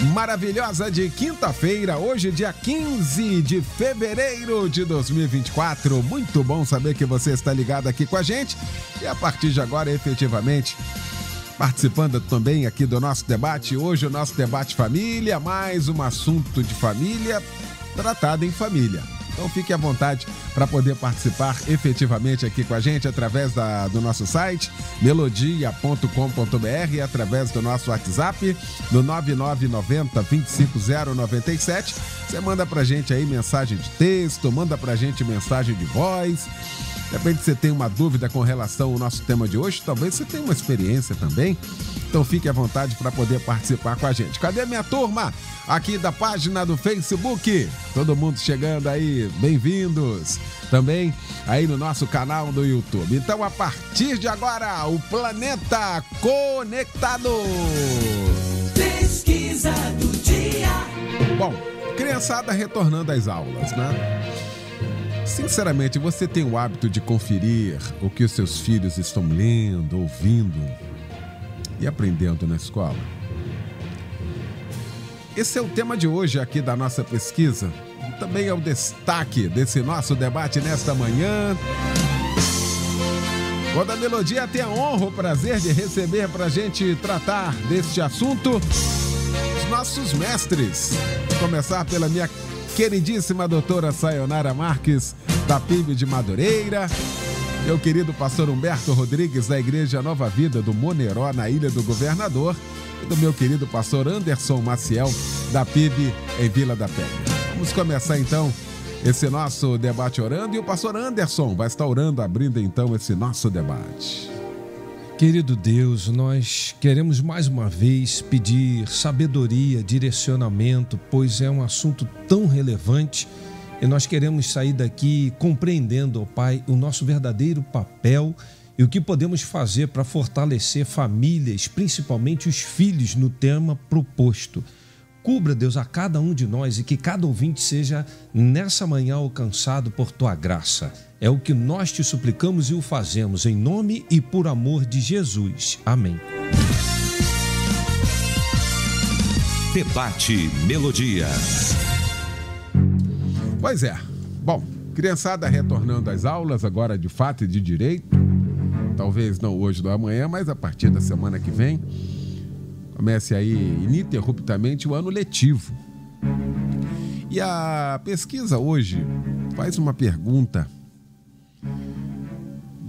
maravilhosa de quinta-feira, hoje, dia 15 de fevereiro de 2024. Muito bom saber que você está ligado aqui com a gente e a partir de agora, efetivamente, participando também aqui do nosso debate. Hoje, o nosso debate família, mais um assunto de família tratado em família. Então fique à vontade para poder participar efetivamente aqui com a gente através da, do nosso site melodia.com.br através do nosso WhatsApp no 9990 25097. Você manda para gente aí mensagem de texto, manda para gente mensagem de voz. De repente você tem uma dúvida com relação ao nosso tema de hoje, talvez você tenha uma experiência também. Então fique à vontade para poder participar com a gente. Cadê minha turma? Aqui da página do Facebook. Todo mundo chegando aí, bem-vindos. Também aí no nosso canal do YouTube. Então, a partir de agora, o Planeta Conectado. Pesquisa do dia. Bom, criançada retornando às aulas, né? Sinceramente, você tem o hábito de conferir o que os seus filhos estão lendo, ouvindo e aprendendo na escola? Esse é o tema de hoje aqui da nossa pesquisa. Também é o destaque desse nosso debate nesta manhã. Quando a Melodia tem a honra, o prazer de receber para a gente tratar deste assunto os nossos mestres. Vou começar pela minha queridíssima doutora Sayonara Marques, da PIB de Madureira. Meu querido pastor Humberto Rodrigues, da Igreja Nova Vida do Moneró, na Ilha do Governador. E do meu querido pastor Anderson Maciel, da PIB em Vila da Penha. Vamos começar então esse nosso debate orando e o pastor Anderson vai estar orando, abrindo então esse nosso debate. Querido Deus, nós queremos mais uma vez pedir sabedoria, direcionamento, pois é um assunto tão relevante e nós queremos sair daqui compreendendo, ó Pai, o nosso verdadeiro papel e o que podemos fazer para fortalecer famílias, principalmente os filhos, no tema proposto. Cubra, Deus, a cada um de nós e que cada ouvinte seja nessa manhã alcançado por tua graça. É o que nós te suplicamos e o fazemos em nome e por amor de Jesus. Amém. Debate Melodia. Pois é. Bom, criançada retornando às aulas agora de fato e de direito talvez não hoje ou amanhã, mas a partir da semana que vem, comece aí ininterruptamente o ano letivo. E a pesquisa hoje faz uma pergunta.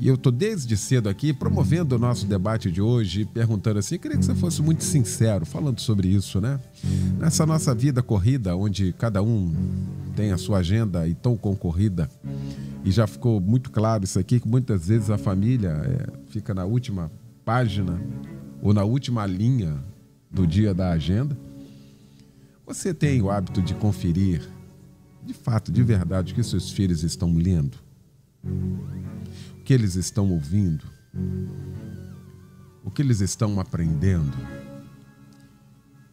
E eu estou desde cedo aqui promovendo o nosso debate de hoje, perguntando assim, queria que você fosse muito sincero, falando sobre isso, né? Nessa nossa vida corrida, onde cada um tem a sua agenda e tão concorrida, e já ficou muito claro isso aqui, que muitas vezes a família é, fica na última página ou na última linha do dia da agenda. Você tem o hábito de conferir, de fato, de verdade, o que seus filhos estão lendo? Que eles estão ouvindo? O que eles estão aprendendo?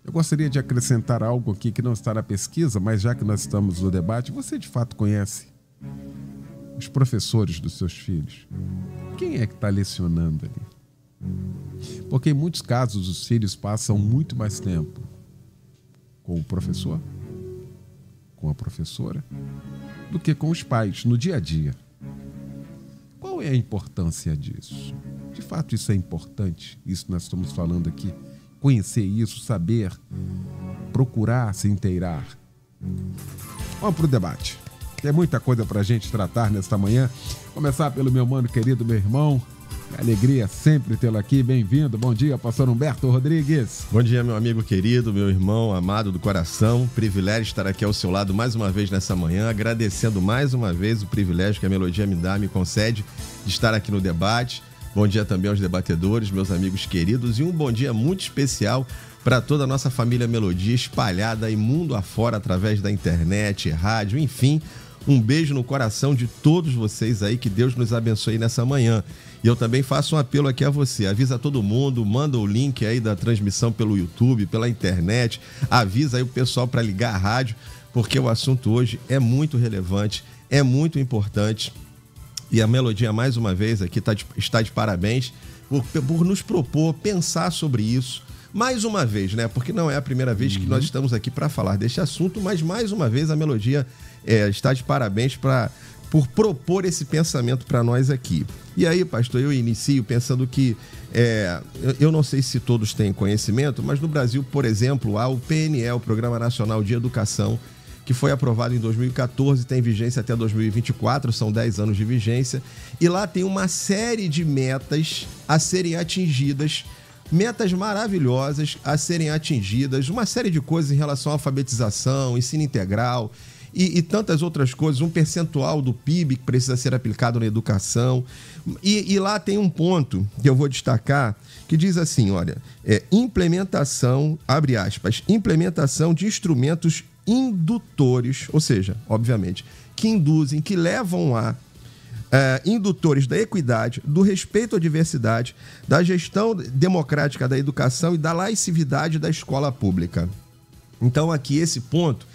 Eu gostaria de acrescentar algo aqui que não está na pesquisa, mas já que nós estamos no debate, você de fato conhece os professores dos seus filhos? Quem é que está lecionando ali? Porque em muitos casos os filhos passam muito mais tempo com o professor, com a professora, do que com os pais no dia a dia. Qual é a importância disso? De fato, isso é importante, isso nós estamos falando aqui. Conhecer isso, saber, procurar se inteirar. Vamos para o debate. Tem muita coisa para a gente tratar nesta manhã. Começar pelo meu mano querido, meu irmão. Alegria sempre tê-lo aqui. Bem-vindo. Bom dia, pastor Humberto Rodrigues. Bom dia, meu amigo querido, meu irmão amado do coração. Privilégio estar aqui ao seu lado mais uma vez nessa manhã, agradecendo mais uma vez o privilégio que a Melodia me dá, me concede de estar aqui no debate. Bom dia também aos debatedores, meus amigos queridos, e um bom dia muito especial para toda a nossa família Melodia espalhada em mundo afora através da internet, rádio, enfim. Um beijo no coração de todos vocês aí, que Deus nos abençoe nessa manhã. E eu também faço um apelo aqui a você. Avisa todo mundo, manda o link aí da transmissão pelo YouTube, pela internet. Avisa aí o pessoal para ligar a rádio, porque o assunto hoje é muito relevante, é muito importante. E a Melodia, mais uma vez, aqui tá de, está de parabéns por, por, nos propor pensar sobre isso. Mais uma vez, né? Porque não é a primeira vez uhum. que nós estamos aqui para falar deste assunto, mas mais uma vez a Melodia é, está de parabéns para por propor esse pensamento para nós aqui. E aí, pastor, eu inicio pensando que é, eu não sei se todos têm conhecimento, mas no Brasil, por exemplo, há o PNE, o Programa Nacional de Educação, que foi aprovado em 2014, tem vigência até 2024, são 10 anos de vigência, e lá tem uma série de metas a serem atingidas, metas maravilhosas a serem atingidas, uma série de coisas em relação à alfabetização, ensino integral, e, e, tantas outras coisas, um percentual do PIB que precisa ser aplicado na educação. E, e lá tem um ponto que eu vou destacar que diz assim: olha, é implementação, abre aspas, implementação de instrumentos indutores, ou seja, obviamente, que induzem, que levam a é, indutores da equidade, do respeito à diversidade, da gestão democrática da educação e da laicidade da escola pública. Então, aqui, esse ponto,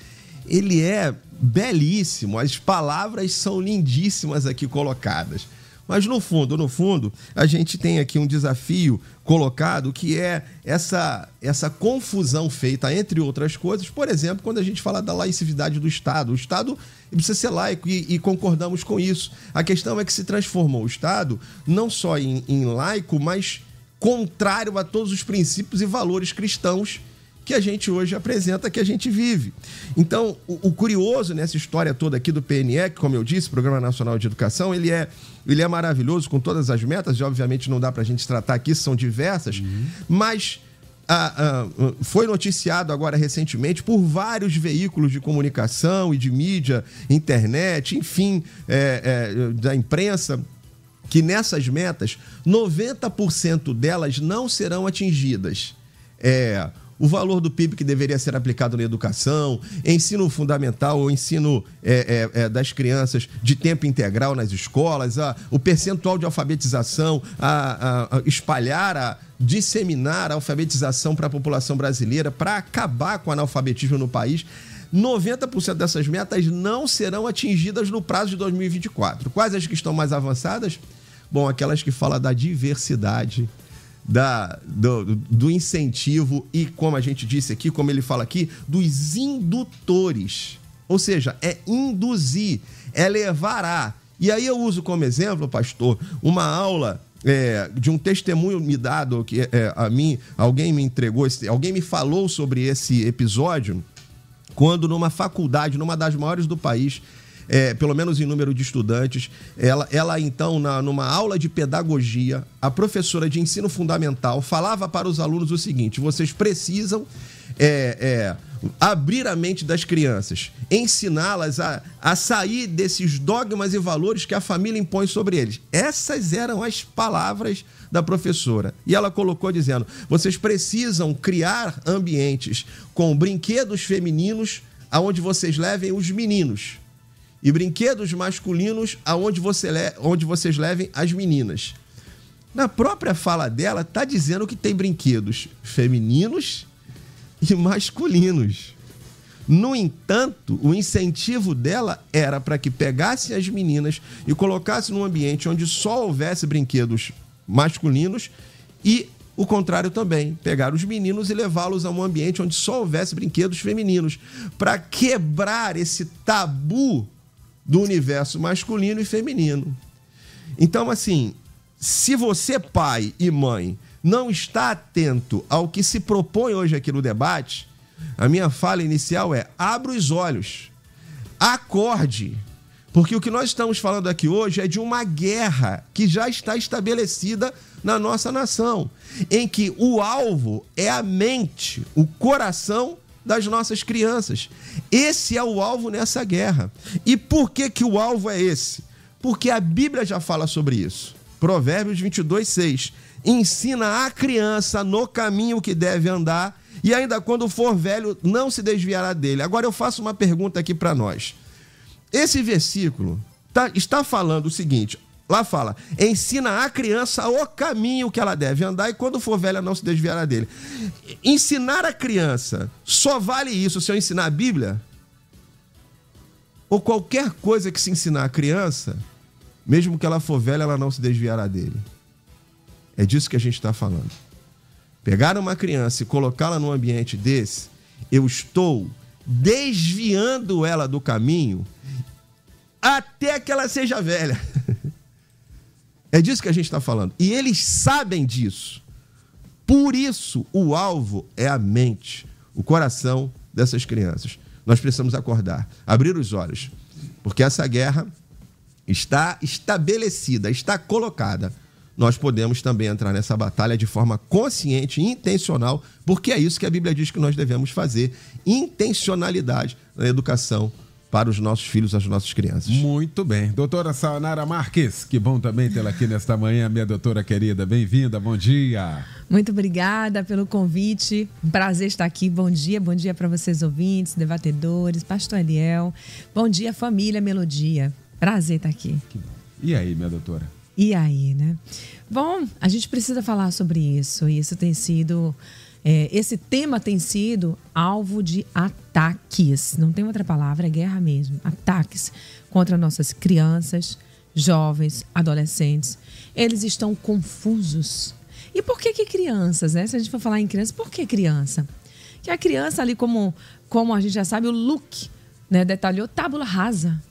ele é belíssimo, as palavras são lindíssimas aqui colocadas. Mas no fundo, no fundo, a gente tem aqui um desafio colocado que é essa, essa confusão feita, entre outras coisas, por exemplo, quando a gente fala da laicidade do Estado. O Estado precisa ser laico e, e concordamos com isso. A questão é que se transformou o Estado não só em, em laico, mas contrário a todos os princípios e valores cristãos que a gente hoje apresenta, que a gente vive. Então, o, o, curioso nessa história toda aqui do PNE, que, como eu disse, Programa Nacional de Educação, ele é, ele é maravilhoso com todas as metas, e obviamente não dá para a gente tratar aqui, são diversas, uhum. mas ah, ah, foi noticiado agora recentemente por vários veículos de comunicação e de mídia, internet, enfim, é, é, da imprensa, que nessas metas, 90% delas não serão atingidas. É, o valor do PIB que deveria ser aplicado na educação, ensino fundamental ou ensino é, é, é, das crianças de tempo integral nas escolas, a, o percentual de alfabetização, a, a, a espalhar, a disseminar a alfabetização para a população brasileira, para acabar com o analfabetismo no país. 90% dessas metas não serão atingidas no prazo de 2024. Quais as que estão mais avançadas? Bom, aquelas que falam da diversidade, da, do, do, incentivo e, como a gente disse aqui, como ele fala aqui, dos indutores. Ou seja, é induzir, é levar a. E aí eu uso como exemplo, pastor, uma aula é, de um testemunho me dado que é, a mim, alguém me entregou, alguém me falou sobre esse episódio quando numa faculdade, numa das maiores do país, é, pelo menos em número de estudantes. Ela, ela então, na, numa aula de pedagogia, a professora de ensino fundamental falava para os alunos o seguinte: vocês precisam é, é, abrir a mente das crianças, ensiná-las a, a sair desses dogmas e valores que a família impõe sobre eles. Essas eram as palavras da professora. E ela colocou dizendo: vocês precisam criar ambientes com brinquedos femininos aonde vocês levem os meninos e brinquedos masculinos aonde você onde vocês levem as meninas. Na própria fala dela, tá dizendo que tem brinquedos femininos e masculinos. No entanto, o incentivo dela era para que pegasse as meninas e colocasse num ambiente onde só houvesse brinquedos masculinos e o contrário também, pegar os meninos e levá-los a um ambiente onde só houvesse brinquedos femininos, para quebrar esse tabu do universo masculino e feminino. Então, assim, se você, pai e mãe, não está atento ao que se propõe hoje aqui no debate, a minha fala inicial é: abra os olhos, acorde. Porque o que nós estamos falando aqui hoje é de uma guerra que já está estabelecida na nossa nação, em que o alvo é a mente, o coração das nossas crianças. Esse é o alvo nessa guerra. E por que, que o alvo é esse? Porque a Bíblia já fala sobre isso. Provérbios 22, 6. Ensina a criança no caminho que deve andar, e ainda quando for velho, não se desviará dele. Agora eu faço uma pergunta aqui para nós. Esse versículo tá, está falando o seguinte: Lá fala: ensina a criança o caminho que ela deve andar e quando for velha não se desviará dele. Ensinar a criança só vale isso se eu ensinar a Bíblia? Ou qualquer coisa que se ensinar a criança, mesmo que ela for velha, ela não se desviará dele. É disso que a gente está falando. Pegar uma criança e colocá-la num ambiente desse, eu estou desviando ela do caminho até que ela seja velha. É disso que a gente está falando. E eles sabem disso. Por isso, o alvo é a mente, o coração dessas crianças. Nós precisamos acordar, abrir os olhos, porque essa guerra está estabelecida, está colocada. Nós podemos também entrar nessa batalha de forma consciente e intencional, porque é isso que a Bíblia diz que nós devemos fazer: intencionalidade na educação para os nossos filhos, as nossas crianças. Muito bem. Doutora Sanara Marques, que bom também tê-la aqui nesta manhã, minha doutora querida. Bem-vinda, bom dia. Muito obrigada pelo convite. Um prazer estar aqui. Bom dia, bom dia para vocês ouvintes, debatedores, pastor Eliel. Bom dia, família Melodia. Prazer estar aqui. E aí, minha doutora? E aí, né? Bom, a gente precisa falar sobre isso. Isso tem sido é, esse tema tem sido alvo de ataques, não tem outra palavra, é guerra mesmo. Ataques contra nossas crianças, jovens, adolescentes. Eles estão confusos. E por que, que crianças, né? Se a gente for falar em criança, por que criança? Que a criança ali, como, como a gente já sabe, o look né, detalhou tábula rasa.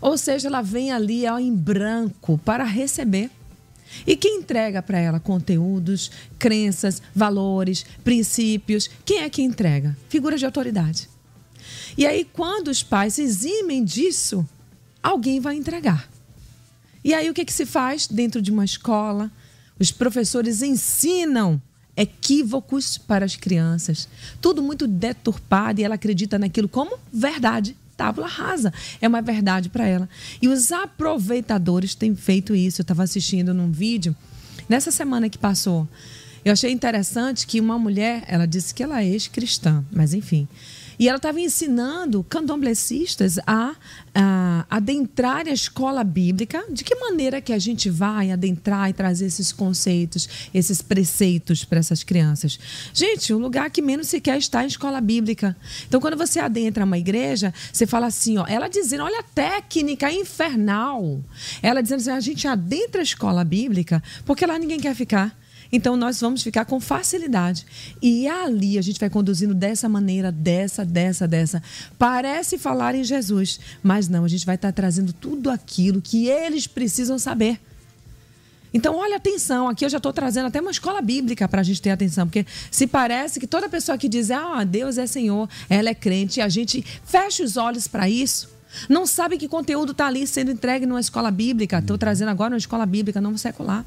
Ou seja, ela vem ali ó, em branco para receber. E quem entrega para ela conteúdos, crenças, valores, princípios? Quem é que entrega? Figura de autoridade. E aí, quando os pais se eximem disso, alguém vai entregar. E aí, o que, que se faz dentro de uma escola? Os professores ensinam equívocos para as crianças. Tudo muito deturpado e ela acredita naquilo como verdade tábula rasa. É uma verdade para ela. E os aproveitadores têm feito isso. Eu estava assistindo num vídeo nessa semana que passou. Eu achei interessante que uma mulher, ela disse que ela é ex-cristã, mas enfim. E ela estava ensinando candomblecistas a, a adentrar a escola bíblica. De que maneira que a gente vai adentrar e trazer esses conceitos, esses preceitos para essas crianças? Gente, um lugar que menos se quer estar em escola bíblica. Então, quando você adentra uma igreja, você fala assim, ó, ela dizendo, olha a técnica infernal. Ela dizendo assim, a gente adentra a escola bíblica porque lá ninguém quer ficar. Então nós vamos ficar com facilidade. E ali a gente vai conduzindo dessa maneira, dessa, dessa, dessa. Parece falar em Jesus, mas não, a gente vai estar trazendo tudo aquilo que eles precisam saber. Então, olha atenção, aqui eu já estou trazendo até uma escola bíblica para a gente ter atenção, porque se parece que toda pessoa que diz, ah, Deus é Senhor, ela é crente, e a gente fecha os olhos para isso. Não sabe que conteúdo está ali sendo entregue numa escola bíblica. Estou trazendo agora uma escola bíblica não secular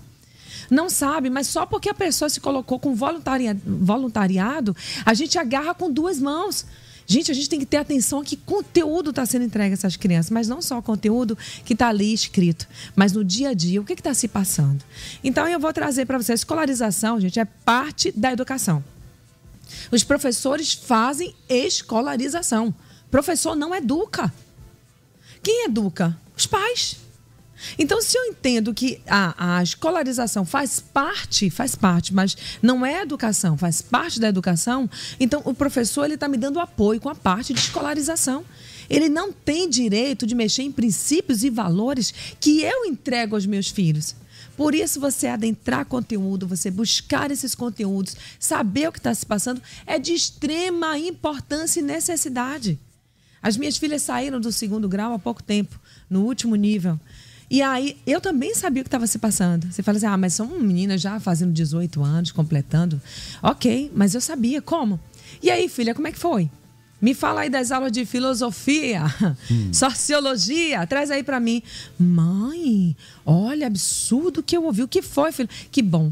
não sabe, mas só porque a pessoa se colocou com voluntariado, a gente agarra com duas mãos. Gente, a gente tem que ter atenção que conteúdo está sendo entregue a essas crianças, mas não só o conteúdo que está ali escrito, mas no dia a dia, o que está se passando. Então, eu vou trazer para vocês: escolarização, gente, é parte da educação. Os professores fazem escolarização. Professor não educa. Quem educa? Os pais. Então, se eu entendo que a, a escolarização faz parte, faz parte, mas não é educação, faz parte da educação, então o professor ele está me dando apoio com a parte de escolarização. Ele não tem direito de mexer em princípios e valores que eu entrego aos meus filhos. Por isso, você adentrar conteúdo, você buscar esses conteúdos, saber o que está se passando, é de extrema importância e necessidade. As minhas filhas saíram do segundo grau há pouco tempo, no último nível. E aí, eu também sabia o que estava se passando. Você fala assim, ah, mas são meninas já fazendo 18 anos, completando. Ok, mas eu sabia. Como? E aí, filha, como é que foi? Me fala aí das aulas de filosofia, hum. sociologia, traz aí para mim. Mãe, olha, absurdo que eu ouvi. O que foi, filho? Que bom.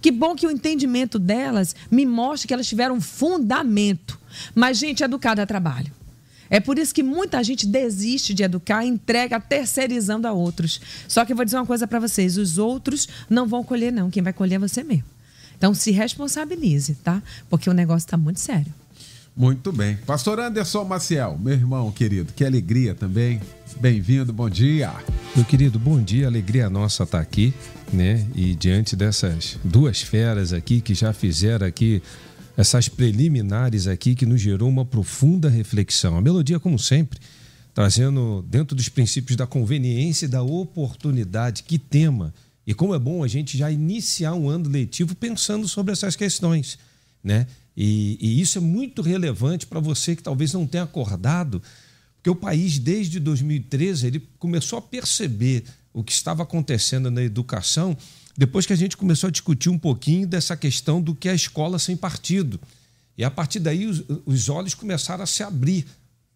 Que bom que o entendimento delas me mostra que elas tiveram um fundamento. Mas, gente, educada a trabalho. É por isso que muita gente desiste de educar e entrega terceirizando a outros. Só que eu vou dizer uma coisa para vocês: os outros não vão colher, não. Quem vai colher é você mesmo. Então se responsabilize, tá? Porque o negócio está muito sério. Muito bem. Pastor Anderson Maciel, meu irmão querido, que alegria também. Bem-vindo, bom dia. Meu querido, bom dia. Alegria nossa estar aqui, né? E diante dessas duas feras aqui que já fizeram aqui essas preliminares aqui que nos gerou uma profunda reflexão. A melodia, como sempre, trazendo dentro dos princípios da conveniência e da oportunidade. Que tema! E como é bom a gente já iniciar um ano letivo pensando sobre essas questões, né? E, e isso é muito relevante para você que talvez não tenha acordado, porque o país, desde 2013, ele começou a perceber o que estava acontecendo na educação depois que a gente começou a discutir um pouquinho dessa questão do que é a escola sem partido. E a partir daí os, os olhos começaram a se abrir,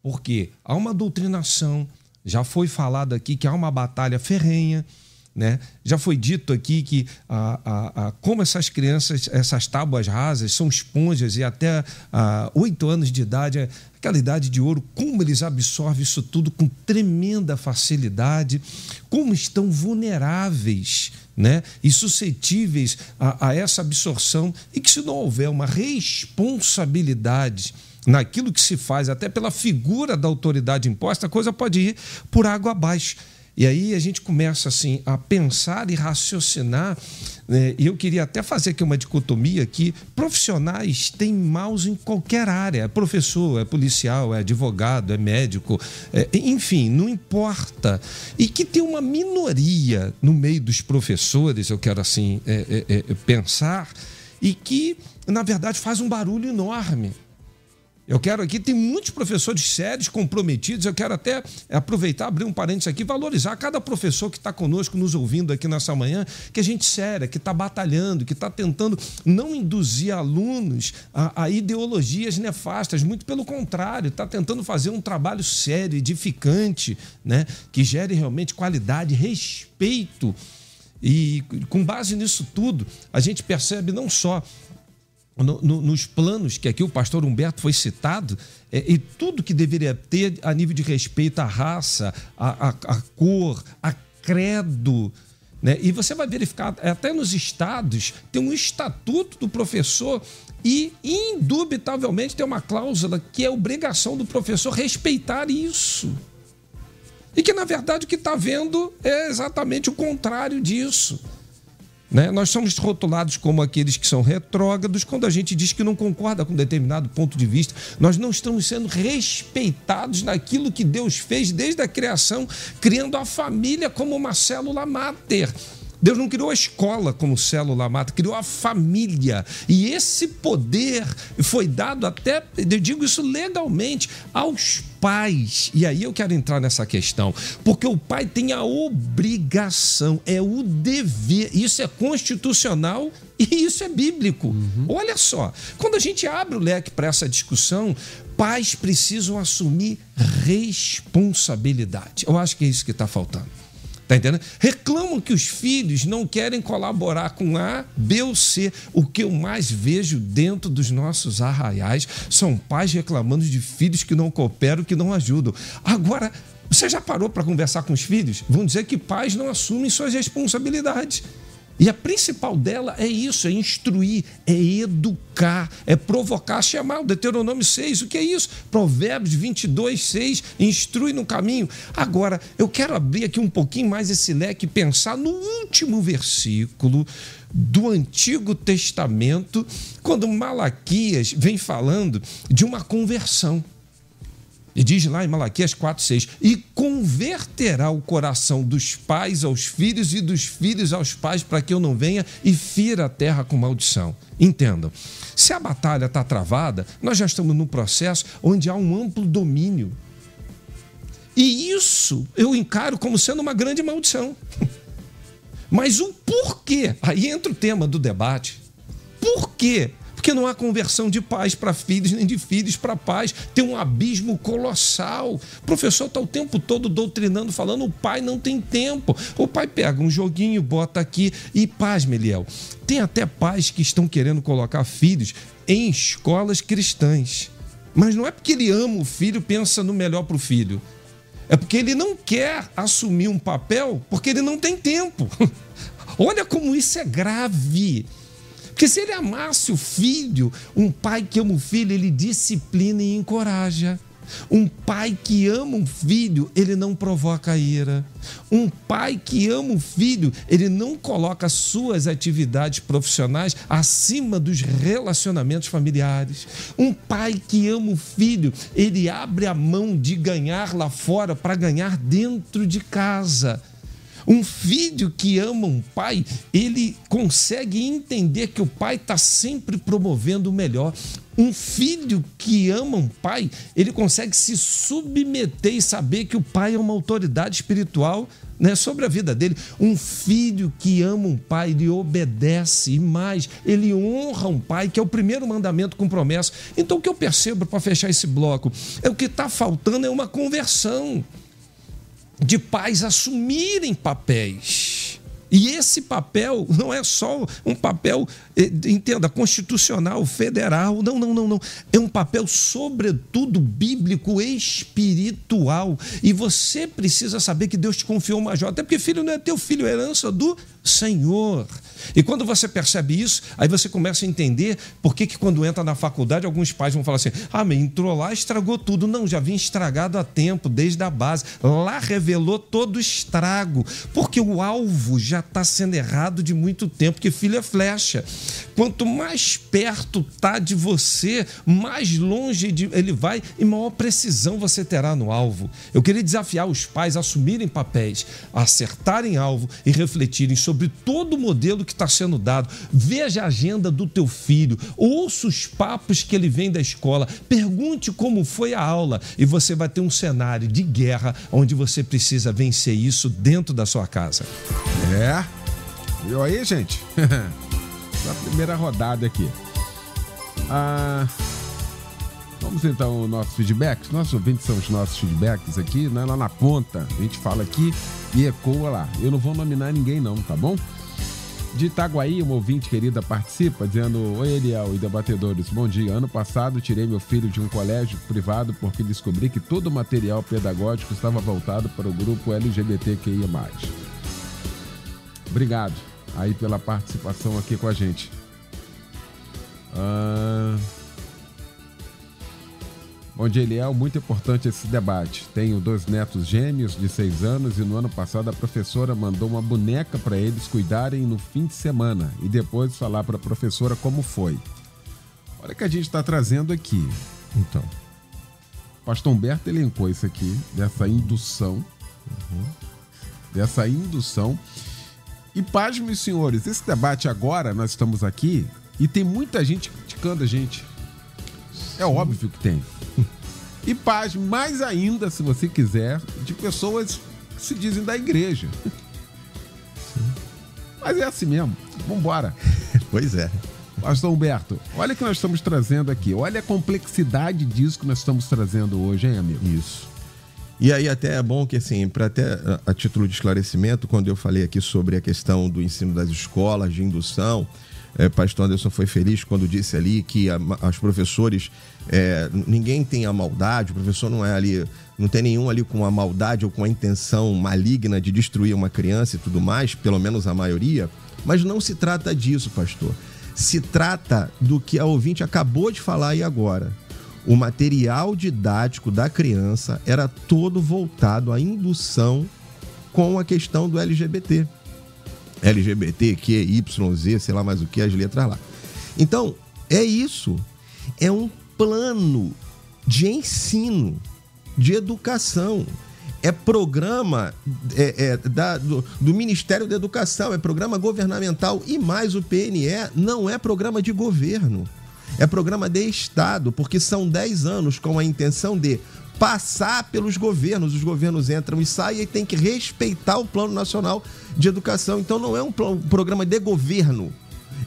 porque há uma doutrinação, já foi falado aqui que há uma batalha ferrenha né? Já foi dito aqui que ah, ah, ah, como essas crianças, essas tábuas rasas, são esponjas e até oito anos de idade, aquela idade de ouro, como eles absorvem isso tudo com tremenda facilidade, como estão vulneráveis né? e suscetíveis a, a essa absorção, e que se não houver uma responsabilidade naquilo que se faz, até pela figura da autoridade imposta, a coisa pode ir por água abaixo. E aí a gente começa assim a pensar e raciocinar. Né? E eu queria até fazer aqui uma dicotomia que profissionais têm maus em qualquer área. É professor, é policial, é advogado, é médico, é, enfim, não importa. E que tem uma minoria no meio dos professores, eu quero assim é, é, é pensar, e que, na verdade, faz um barulho enorme. Eu quero aqui, tem muitos professores sérios, comprometidos. Eu quero até aproveitar, abrir um parênteses aqui, valorizar cada professor que está conosco, nos ouvindo aqui nessa manhã, que a gente séria, que está batalhando, que está tentando não induzir alunos a, a, ideologias nefastas, muito pelo contrário, está tentando fazer um trabalho sério, edificante, né? que gere realmente qualidade, respeito. E com base nisso tudo, a gente percebe não só no, no, nos planos que aqui o pastor Humberto foi citado, é, e tudo que deveria ter a nível de respeito à raça, à, à, à cor, a credo. Né? E você vai verificar, até nos estados, tem um estatuto do professor e, indubitavelmente, tem uma cláusula que é obrigação do professor respeitar isso. E que, na verdade, o que está vendo é exatamente o contrário disso. Né? Nós somos rotulados como aqueles que são retrógrados quando a gente diz que não concorda com determinado ponto de vista. Nós não estamos sendo respeitados naquilo que Deus fez desde a criação, criando a família como uma célula máter. Deus não criou a escola como célula mata, criou a família. E esse poder foi dado até, eu digo isso legalmente, aos pais. E aí eu quero entrar nessa questão, porque o pai tem a obrigação, é o dever, isso é constitucional e isso é bíblico. Uhum. Olha só, quando a gente abre o leque para essa discussão, pais precisam assumir responsabilidade. Eu acho que é isso que está faltando. Tá entendendo? Reclamam que os filhos não querem colaborar com A, B ou C. O que eu mais vejo dentro dos nossos arraiais são pais reclamando de filhos que não cooperam, que não ajudam. Agora, você já parou para conversar com os filhos? Vão dizer que pais não assumem suas responsabilidades. E a principal dela é isso: é instruir, é educar, é provocar, chamar. O Deuteronômio 6, o que é isso? Provérbios 22, 6, instrui no caminho. Agora, eu quero abrir aqui um pouquinho mais esse leque e pensar no último versículo do Antigo Testamento, quando Malaquias vem falando de uma conversão. E diz lá em Malaquias 4,6: E converterá o coração dos pais aos filhos e dos filhos aos pais, para que eu não venha e fira a terra com maldição. Entendam, se a batalha está travada, nós já estamos num processo onde há um amplo domínio. E isso eu encaro como sendo uma grande maldição. Mas o porquê? Aí entra o tema do debate. Por quê porque não há conversão de pais para filhos, nem de filhos para pais. Tem um abismo colossal. O professor está o tempo todo doutrinando, falando: o pai não tem tempo. O pai pega um joguinho, bota aqui e paz, Meliel. Tem até pais que estão querendo colocar filhos em escolas cristãs. Mas não é porque ele ama o filho, pensa no melhor para o filho. É porque ele não quer assumir um papel porque ele não tem tempo. Olha como isso é grave. Porque se ele amasse o filho, um pai que ama o filho, ele disciplina e encoraja. Um pai que ama um filho, ele não provoca ira. Um pai que ama o filho, ele não coloca suas atividades profissionais acima dos relacionamentos familiares. Um pai que ama o filho, ele abre a mão de ganhar lá fora para ganhar dentro de casa. Um filho que ama um pai, ele consegue entender que o pai está sempre promovendo o melhor. Um filho que ama um pai, ele consegue se submeter e saber que o pai é uma autoridade espiritual né, sobre a vida dele. Um filho que ama um pai, ele obedece e mais, ele honra um pai, que é o primeiro mandamento com promessa. Então, o que eu percebo para fechar esse bloco é o que está faltando é uma conversão de pais assumirem papéis. E esse papel não é só um papel, eh, entenda, constitucional, federal. Não, não, não, não. É um papel, sobretudo, bíblico, espiritual. E você precisa saber que Deus te confiou uma jota. Até porque filho não é teu filho, é herança do Senhor. E quando você percebe isso, aí você começa a entender por que, que quando entra na faculdade, alguns pais vão falar assim: ah, mas entrou lá, estragou tudo. Não, já vinha estragado há tempo, desde a base. Lá revelou todo o estrago, porque o alvo já está sendo errado de muito tempo, porque filho é flecha. Quanto mais perto está de você, mais longe ele vai e maior precisão você terá no alvo. Eu queria desafiar os pais a assumirem papéis, a acertarem alvo e refletirem sobre todo o modelo que está sendo dado. Veja a agenda do teu filho, ouça os papos que ele vem da escola, pergunte como foi a aula e você vai ter um cenário de guerra onde você precisa vencer isso dentro da sua casa. É. Viu aí, gente? a primeira rodada aqui. Ah, vamos então ao nosso feedback. Nossos ouvintes são os nossos feedbacks aqui, né? lá na ponta. A gente fala aqui e ecoa lá. Eu não vou nominar ninguém, não, tá bom? De Itaguaí, uma ouvinte querida participa, dizendo: Oi, Eliel e debatedores, bom dia. Ano passado tirei meu filho de um colégio privado porque descobri que todo o material pedagógico estava voltado para o grupo LGBTQIA. Obrigado aí pela participação aqui com a gente. Ah... Bom dia, Eliel. Muito importante esse debate. Tenho dois netos gêmeos de seis anos e no ano passado a professora mandou uma boneca para eles cuidarem no fim de semana e depois falar para a professora como foi. Olha o que a gente está trazendo aqui. Então, o pastor Humberto elencou isso aqui, dessa indução. Uhum. Dessa indução. E paz, meus senhores, esse debate agora, nós estamos aqui e tem muita gente criticando a gente. É óbvio que tem. E paz, mais ainda, se você quiser, de pessoas que se dizem da igreja. Mas é assim mesmo. Vambora. Pois é. Pastor Humberto, olha o que nós estamos trazendo aqui. Olha a complexidade disso que nós estamos trazendo hoje, hein, amigo? Isso. E aí até é bom que, assim, para até a, título de esclarecimento, quando eu falei aqui sobre a questão do ensino das escolas, de indução, é, pastor Anderson foi feliz quando disse ali que a, os professores, é, ninguém tem a maldade, o professor não é ali, não tem nenhum ali com a maldade ou com a intenção maligna de destruir uma criança e tudo mais, pelo menos a maioria, mas não se trata disso, pastor. Se trata do que a ouvinte acabou de falar aí agora. O material didático da criança era todo voltado à indução com a questão do LGBT. LGBT, Q, Y, Z, sei lá mais o que, as letras lá. Então, é isso. É um plano de ensino, de educação. É programa é, é, da, do, do, Ministério da Educação, é programa governamental e mais o PNE não é programa de governo. É programa de Estado, porque são 10 anos com a intenção de passar pelos governos. Os governos entram e saem e tem que respeitar o Plano Nacional de Educação. Então não é um, programa de governo,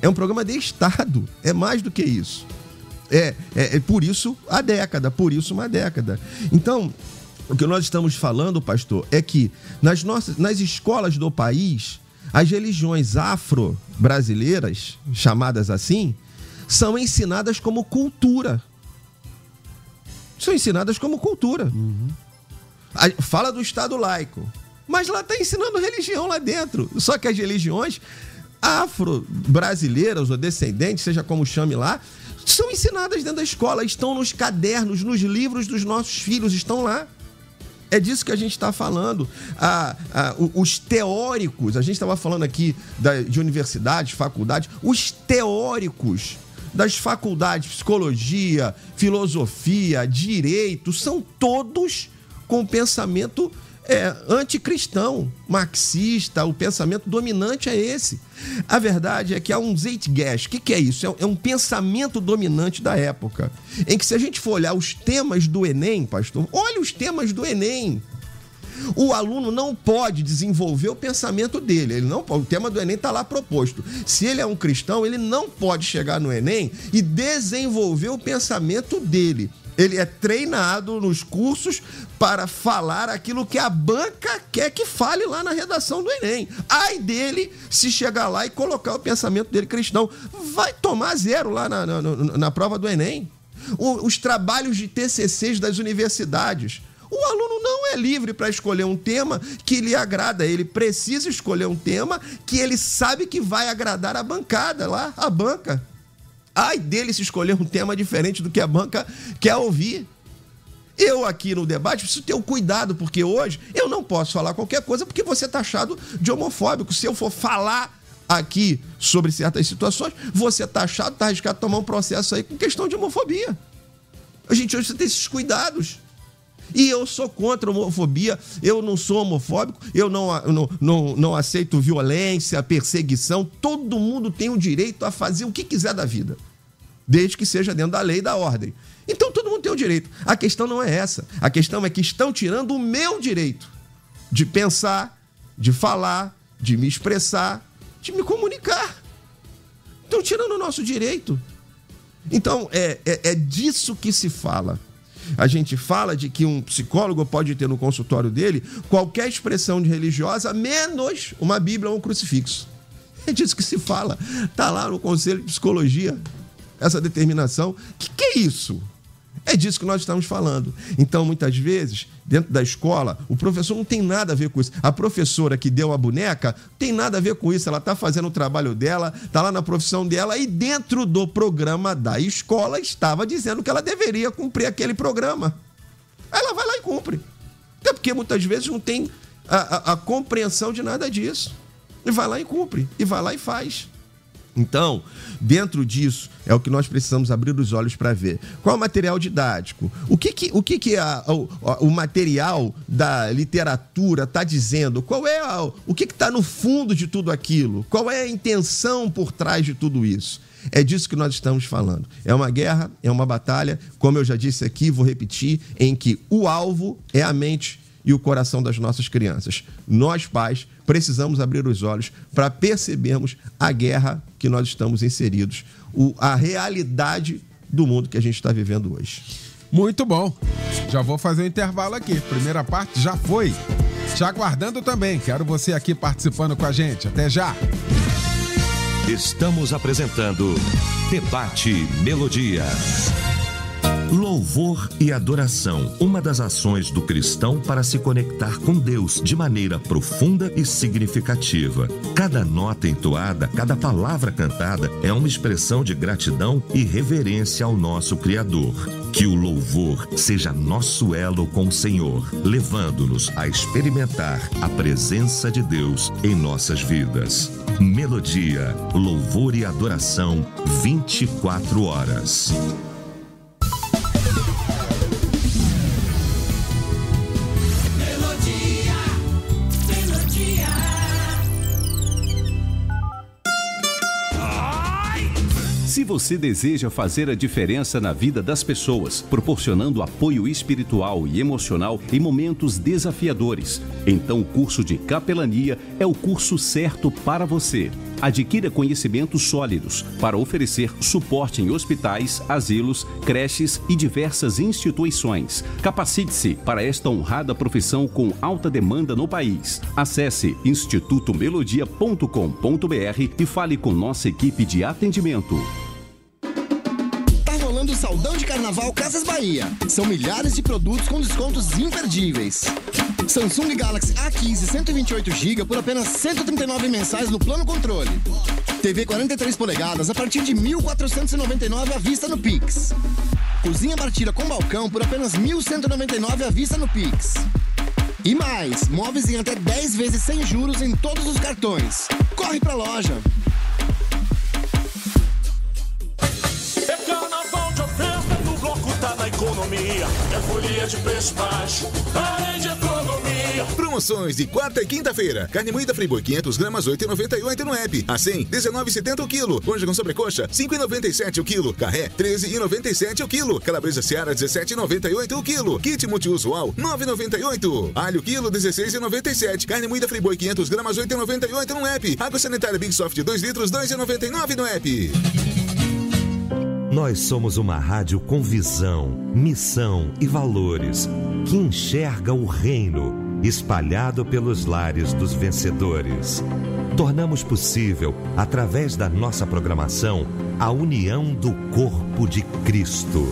é um programa de Estado. É mais do que isso. É, é, é por isso a década, por isso uma década. Então, o que nós estamos falando, pastor, é que nas, nossas, nas escolas do país, as religiões afro-brasileiras, chamadas assim, são ensinadas como cultura São ensinadas como cultura. Uhum. Fala do Estado laico. Mas lá está ensinando religião lá dentro. Só que as religiões afro-brasileiras ou descendentes, seja como chame lá, são ensinadas dentro da escola, estão nos cadernos, nos livros dos nossos filhos, estão lá. É disso que a gente está falando. Ah, ah, os teóricos, a gente estava falando aqui da, de universidades, faculdades, os teóricos das faculdades, psicologia, filosofia, direito, são todos com pensamento é, anticristão, marxista, o pensamento dominante é esse. A verdade é que há um Zeitgeist. O que, que é isso? É, é, um pensamento dominante da época. Em que, se a gente for olhar os temas do Enem, pastor, olha os temas do Enem. O aluno não pode desenvolver o pensamento dele. Ele não O tema do Enem está lá proposto. Se ele é um cristão, ele não pode chegar no Enem e desenvolver o pensamento dele. Ele é treinado nos cursos para falar aquilo que a banca quer que fale lá na redação do Enem. Ai dele se chegar lá e colocar o pensamento dele cristão. Vai tomar zero lá na, na, na prova do Enem. O, os trabalhos de TCCs das universidades. O aluno não é livre para escolher um tema que lhe agrada. Ele precisa escolher um tema que ele sabe que vai agradar a bancada lá, a banca. Ai dele se escolher um tema diferente do que a banca quer ouvir. Eu aqui no debate preciso ter o um cuidado, porque hoje eu não posso falar qualquer coisa porque você está achado de homofóbico. Se eu for falar aqui sobre certas situações, você está achado, está arriscado tomar um processo aí com questão de homofobia. A gente hoje tem esses cuidados. E eu sou contra a homofobia, eu não sou homofóbico, eu não, não, não, não aceito violência, perseguição. Todo mundo tem o direito a fazer o que quiser da vida, desde que seja dentro da lei e da ordem. Então todo mundo tem o direito. A questão não é essa. A questão é que estão tirando o meu direito de pensar, de falar, de me expressar, de me comunicar. Estão tirando o nosso direito. Então, é, é, é disso que se fala a gente fala de que um psicólogo pode ter no consultório dele qualquer expressão de religiosa, menos uma Bíblia ou um crucifixo. É disso que se fala. Está lá no Conselho de Psicologia essa determinação. Que, que é isso? É disso que nós estamos falando. Então, muitas vezes, dentro da escola, o professor não tem nada a ver com isso. A professora que deu a boneca tem nada a ver com isso. Ela está fazendo o trabalho dela, está lá na profissão dela e dentro do programa da escola estava dizendo que ela deveria cumprir aquele programa. Ela vai lá e cumpre. Até porque muitas vezes não tem a, a, a compreensão de nada disso. E vai lá e cumpre. E vai lá e faz. Então, dentro disso, é o que nós precisamos abrir os olhos para ver. Qual é o material didático? O que, que, o, que, que a, o, material da literatura está dizendo? Qual é a, o que está no fundo de tudo aquilo? Qual é a intenção por trás de tudo isso? É disso que nós estamos falando. É uma guerra, é uma batalha, como eu já disse aqui, vou repetir, em que o alvo é a mente e o coração das nossas crianças. Nós, pais, precisamos abrir os olhos para percebermos a guerra que nós estamos inseridos, o, a realidade do mundo que a gente está vivendo hoje. Muito bom. Já vou fazer o um intervalo aqui. Primeira parte já foi. Te aguardando também. Quero você aqui participando com a gente. Até já. Estamos apresentando Debate Melodia. Louvor e adoração, uma das ações do cristão para se conectar com Deus de maneira profunda e significativa. Cada nota entoada, cada palavra cantada é uma expressão de gratidão e reverência ao nosso Criador. Que o louvor seja nosso elo com o Senhor, levando-nos a experimentar a presença de Deus em nossas vidas. Melodia, louvor e adoração 24 horas. Se você deseja fazer a diferença na vida das pessoas, proporcionando apoio espiritual e emocional em momentos desafiadores, então o curso de capelania é o curso certo para você. Adquira conhecimentos sólidos para oferecer suporte em hospitais, asilos, creches e diversas instituições. Capacite-se para esta honrada profissão com alta demanda no país. Acesse institutomelodia.com.br e fale com nossa equipe de atendimento. Carnaval Casas Bahia. São milhares de produtos com descontos imperdíveis. Samsung Galaxy A15 128GB por apenas 139 mensais no plano controle. TV 43 polegadas a partir de 1.499 à vista no Pix. Cozinha partida com balcão por apenas 1.199 à vista no Pix. E mais, móveis em até 10 vezes sem juros em todos os cartões. Corre pra loja! Economia. É folia de preço baixo, além de economia. Promoções de quarta e quinta-feira. Carne moída Friboi 500 gramas 8,98 no app. A 100, 19,70 o quilo. Conja com sobrecoxa 5,97 o quilo. Carré 13,97 o quilo. Calabresa Seara 17,98 o quilo. Kit multiusual 9,98. Alho quilo 16,97. Carne moída Friboi 500 gramas 8,98 no app. Água sanitária Big Soft 2 litros 2,99 no app. Nós somos uma rádio com visão, missão e valores que enxerga o reino espalhado pelos lares dos vencedores. Tornamos possível, através da nossa programação, a união do corpo de Cristo.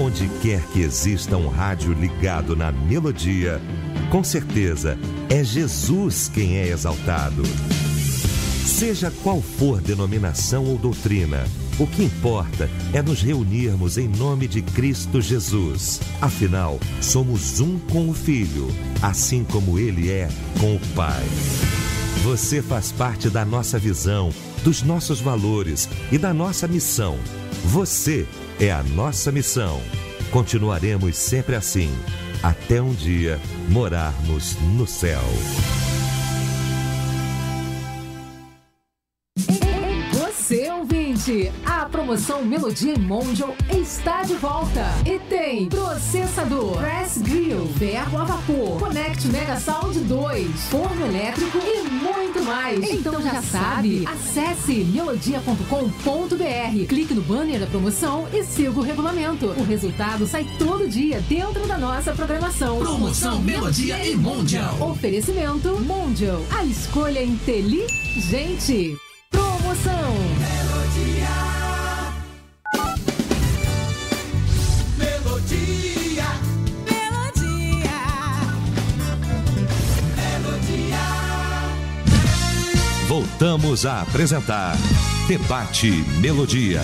Onde quer que exista um rádio ligado na melodia, com certeza é Jesus quem é exaltado. Seja qual for denominação ou doutrina, o que importa é nos reunirmos em nome de Cristo Jesus. Afinal, somos um com o Filho, assim como ele é com o Pai. Você faz parte da nossa visão, dos nossos valores e da nossa missão. Você é a nossa missão. Continuaremos sempre assim, até um dia morarmos no céu. Promoção Melodia Mondial está de volta. E tem processador, press grill, verbo a vapor, Connect Mega Sound 2, forno elétrico e muito mais. Então já sabe, acesse melodia.com.br, clique no banner da promoção e siga o regulamento. O resultado sai todo dia dentro da nossa programação. Promoção Melodia e Mondial. Oferecimento Mondial, a escolha inteligente. Promoção. Voltamos a apresentar Debate Melodia.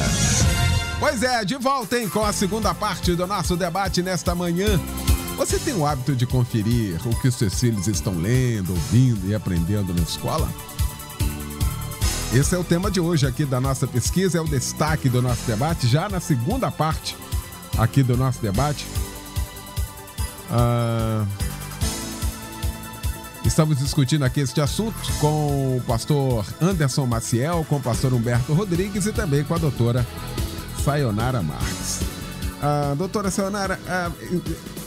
Pois é, de volta, hein, com a segunda parte do nosso debate nesta manhã. Você tem o hábito de conferir o que os seus filhos estão lendo, ouvindo e aprendendo na escola? Esse é o tema de hoje aqui da nossa pesquisa, é o destaque do nosso debate, já na segunda parte aqui do nosso debate. Ah, Estamos discutindo aqui este assunto com o pastor Anderson Maciel, com o pastor Humberto Rodrigues e também com a doutora Sayonara Marques. Ah, doutora Sayonara, ah,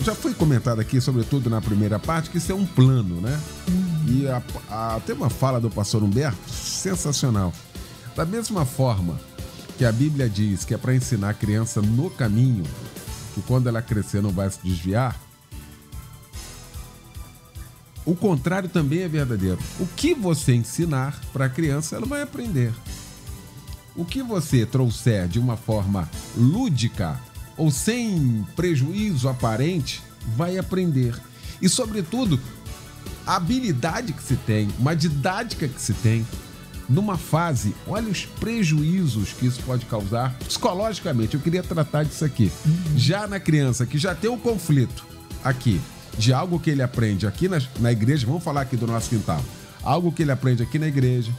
já foi comentado aqui, sobretudo na primeira parte, que isso é um plano, né? E a, a, tem uma fala do pastor Humberto sensacional. Da mesma forma que a Bíblia diz que é para ensinar a criança no caminho, que quando ela crescer não vai se desviar, o contrário também é verdadeiro. O que você ensinar para a criança, ela vai aprender. O que você trouxer de uma forma lúdica ou sem prejuízo aparente, vai aprender. E, sobretudo, a habilidade que se tem, uma didática que se tem, numa fase, olha os prejuízos que isso pode causar psicologicamente. Eu queria tratar disso aqui. Já na criança que já tem um conflito aqui, de algo que ele aprende aqui na, na igreja, vamos falar aqui do nosso quintal, algo que ele aprende aqui na igreja,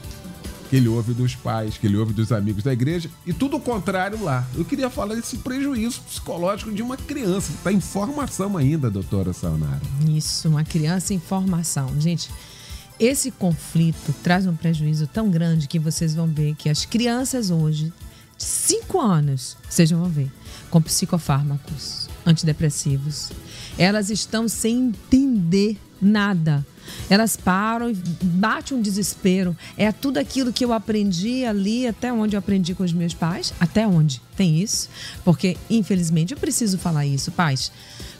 que ele ouve dos pais, que ele ouve dos amigos da igreja, e tudo o contrário lá. Eu queria falar desse prejuízo psicológico de uma criança que está em formação ainda, doutora Sayonara. Isso, uma criança em formação. Gente, esse conflito traz um prejuízo tão grande que vocês vão ver que as crianças hoje, de 5 anos, vocês vão ver, com psicofármacos, antidepressivos, elas estão sem entender nada. Elas param e bate um desespero. É tudo aquilo que eu aprendi ali, até onde eu aprendi com os meus pais, até onde tem isso, porque infelizmente eu preciso falar isso, pais.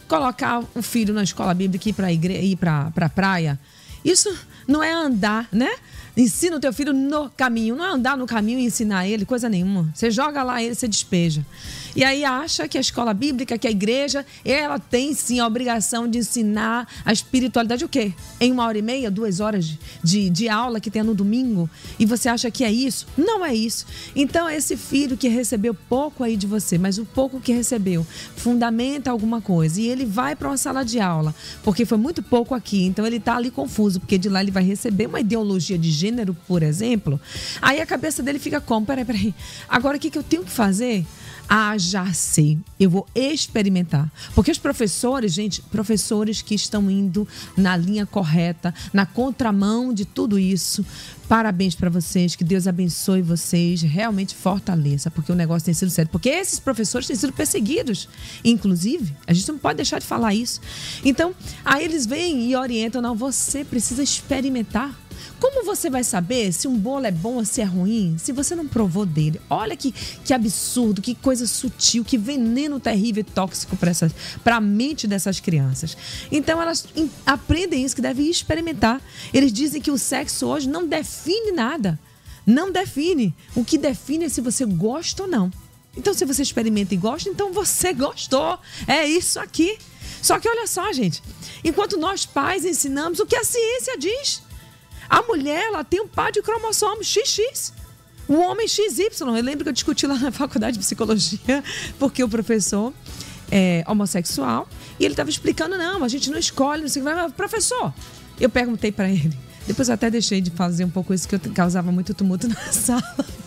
Colocar o filho na escola bíblica e ir para para pra praia, isso não é andar, né? Ensina o teu filho no caminho. Não é andar no caminho e ensinar ele, coisa nenhuma. Você joga lá ele, você despeja. E aí acha que a escola bíblica, que a igreja, ela tem sim a obrigação de ensinar a espiritualidade o quê? Em uma hora e meia, duas horas de, de, aula que tem no domingo. E você acha que é isso? Não é isso. Então, esse filho que recebeu pouco aí de você, mas o pouco que recebeu, fundamenta alguma coisa. E ele vai para uma sala de aula, porque foi muito pouco aqui. Então, ele está ali confuso, porque de lá ele vai receber uma ideologia de gênero, por exemplo. Aí a cabeça dele fica como? Peraí, peraí. Agora o que, que eu tenho que fazer? Ah, já sei. Eu vou experimentar. Porque os professores, gente, professores que estão indo na linha correta, na contramão de tudo isso. Parabéns para vocês, que Deus abençoe vocês, realmente fortaleça, porque o negócio tem sido sério. Porque esses professores têm sido perseguidos, inclusive, a gente não pode deixar de falar isso. Então, aí eles vêm e orientam, não, você precisa experimentar. Como você vai saber se um bolo é bom ou se é ruim se você não provou dele? Olha que, que absurdo, que coisa sutil, que veneno terrível e tóxico para a mente dessas crianças. Então elas aprendem isso que devem experimentar. Eles dizem que o sexo hoje não define nada. Não define. O que define é se você gosta ou não. Então, se você experimenta e gosta, então você gostou. É isso aqui. Só que olha só, gente. Enquanto nós pais ensinamos o que a ciência diz. A mulher, ela tem um par de cromossomos XX. O homem XY. Eu lembro que eu discuti lá na faculdade de psicologia, porque o professor é homossexual e ele estava explicando: não, a gente não escolhe, não sei o que. Mas, professor, eu perguntei para ele. Depois eu até deixei de fazer um pouco isso, que eu causava muito tumulto na sala.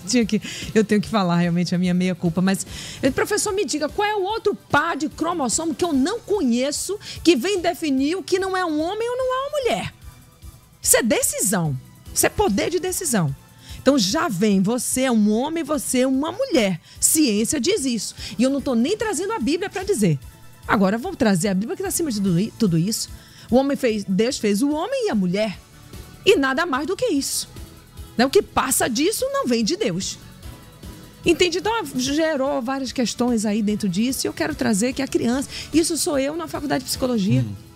Tinha que, eu tenho que falar realmente a minha meia culpa. Mas, professor, me diga qual é o outro par de cromossomo que eu não conheço que vem definir o que não é um homem ou não é uma mulher? Isso é decisão. Isso é poder de decisão. Então já vem, você é um homem, você é uma mulher. Ciência diz isso. E eu não estou nem trazendo a Bíblia para dizer. Agora vamos trazer a Bíblia que está acima de tudo isso. O homem fez, Deus fez o homem e a mulher. E nada mais do que isso. Né? O que passa disso não vem de Deus. Entende? Então gerou várias questões aí dentro disso. E eu quero trazer que a criança. Isso sou eu na faculdade de psicologia. Hum.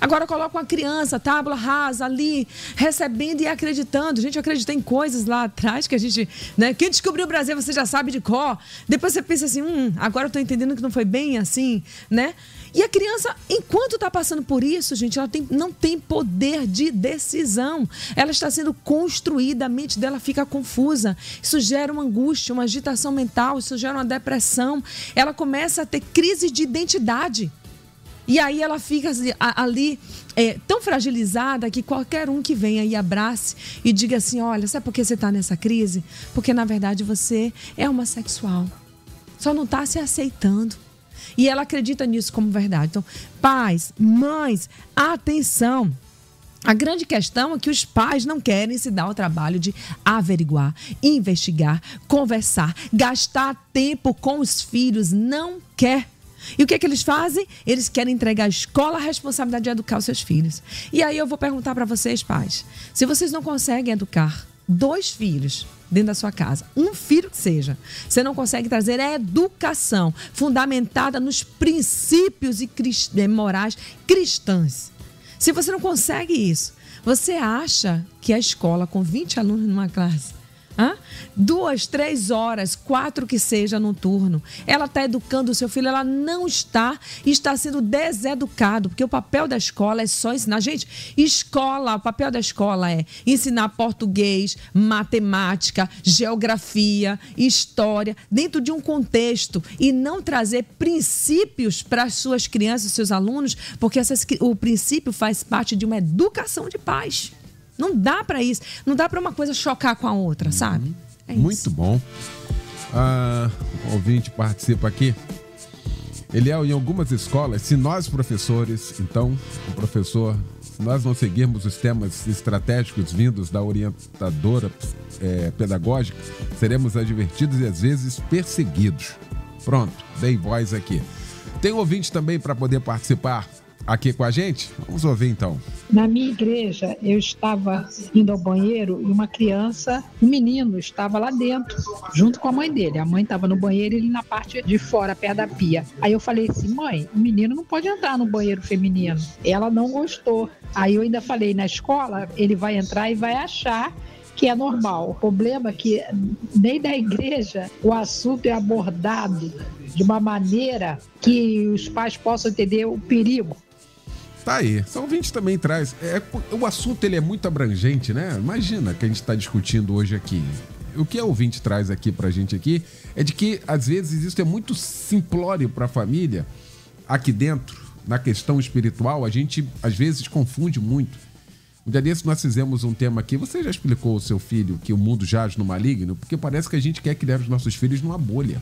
Agora coloca uma criança, tábula rasa ali, recebendo e acreditando. Gente, eu acreditei em coisas lá atrás que a gente, né? Quem descobriu o Brasil, você já sabe de cor. Depois você pensa assim, hum, agora eu tô entendendo que não foi bem assim, né? E a criança, enquanto está passando por isso, gente, ela tem, não tem poder de decisão. Ela está sendo construída, a mente dela fica confusa. Isso gera uma angústia, uma agitação mental, isso gera uma depressão. Ela começa a ter crise de identidade. E aí ela fica assim, ali é, tão fragilizada que qualquer um que venha e abrace e diga assim: olha, sabe por que você está nessa crise? Porque na verdade você é homossexual. Só não está se aceitando. E ela acredita nisso como verdade. Então, pais, mães, atenção. A grande questão é que os pais não querem se dar o trabalho de averiguar, investigar, conversar, gastar tempo com os filhos. Não quer. E o que, é que eles fazem? Eles querem entregar à escola a responsabilidade de educar os seus filhos. E aí eu vou perguntar para vocês, pais: se vocês não conseguem educar dois filhos dentro da sua casa, um filho que seja, você não consegue trazer a educação fundamentada nos princípios e eh, morais cristãs. Se você não consegue isso, você acha que a escola com 20 alunos numa classe Hã? Duas, três horas, quatro que seja no turno. Ela está educando o seu filho, ela não está, está sendo deseducado, porque o papel da escola é só ensinar. Gente, escola, o papel da escola é ensinar português, matemática, geografia, história, dentro de um contexto e não trazer princípios para as suas crianças, seus alunos, porque essas, o princípio faz parte de uma educação de paz. Não dá para isso. Não dá para uma coisa chocar com a outra, sabe? É Muito bom. Ah, o ouvinte participa aqui. Ele é em algumas escolas, se nós professores, então, o professor, se nós não seguirmos os temas estratégicos vindos da orientadora é, pedagógica, seremos advertidos e às vezes perseguidos. Pronto, dei voz aqui. Tem ouvinte também para poder participar aqui com a gente? Vamos ouvir então. Na minha igreja, eu estava indo ao banheiro e uma criança, um menino, estava lá dentro, junto com a mãe dele. A mãe estava no banheiro e ele na parte de fora, perto da pia. Aí eu falei assim: mãe, o menino não pode entrar no banheiro feminino. Ela não gostou. Aí eu ainda falei: na escola, ele vai entrar e vai achar que é normal. O problema é que nem da igreja o assunto é abordado de uma maneira que os pais possam entender o perigo. Tá aí. São 20 também traz. É, o assunto ele é muito abrangente, né? Imagina que a gente está discutindo hoje aqui. O que a ouvinte traz aqui pra gente aqui é de que às vezes isso é muito simplório para a família aqui dentro, na questão espiritual, a gente às vezes confunde muito. Um dia desse nós fizemos um tema aqui. Você já explicou ao seu filho que o mundo jaz no maligno? Porque parece que a gente quer criar os nossos filhos numa bolha.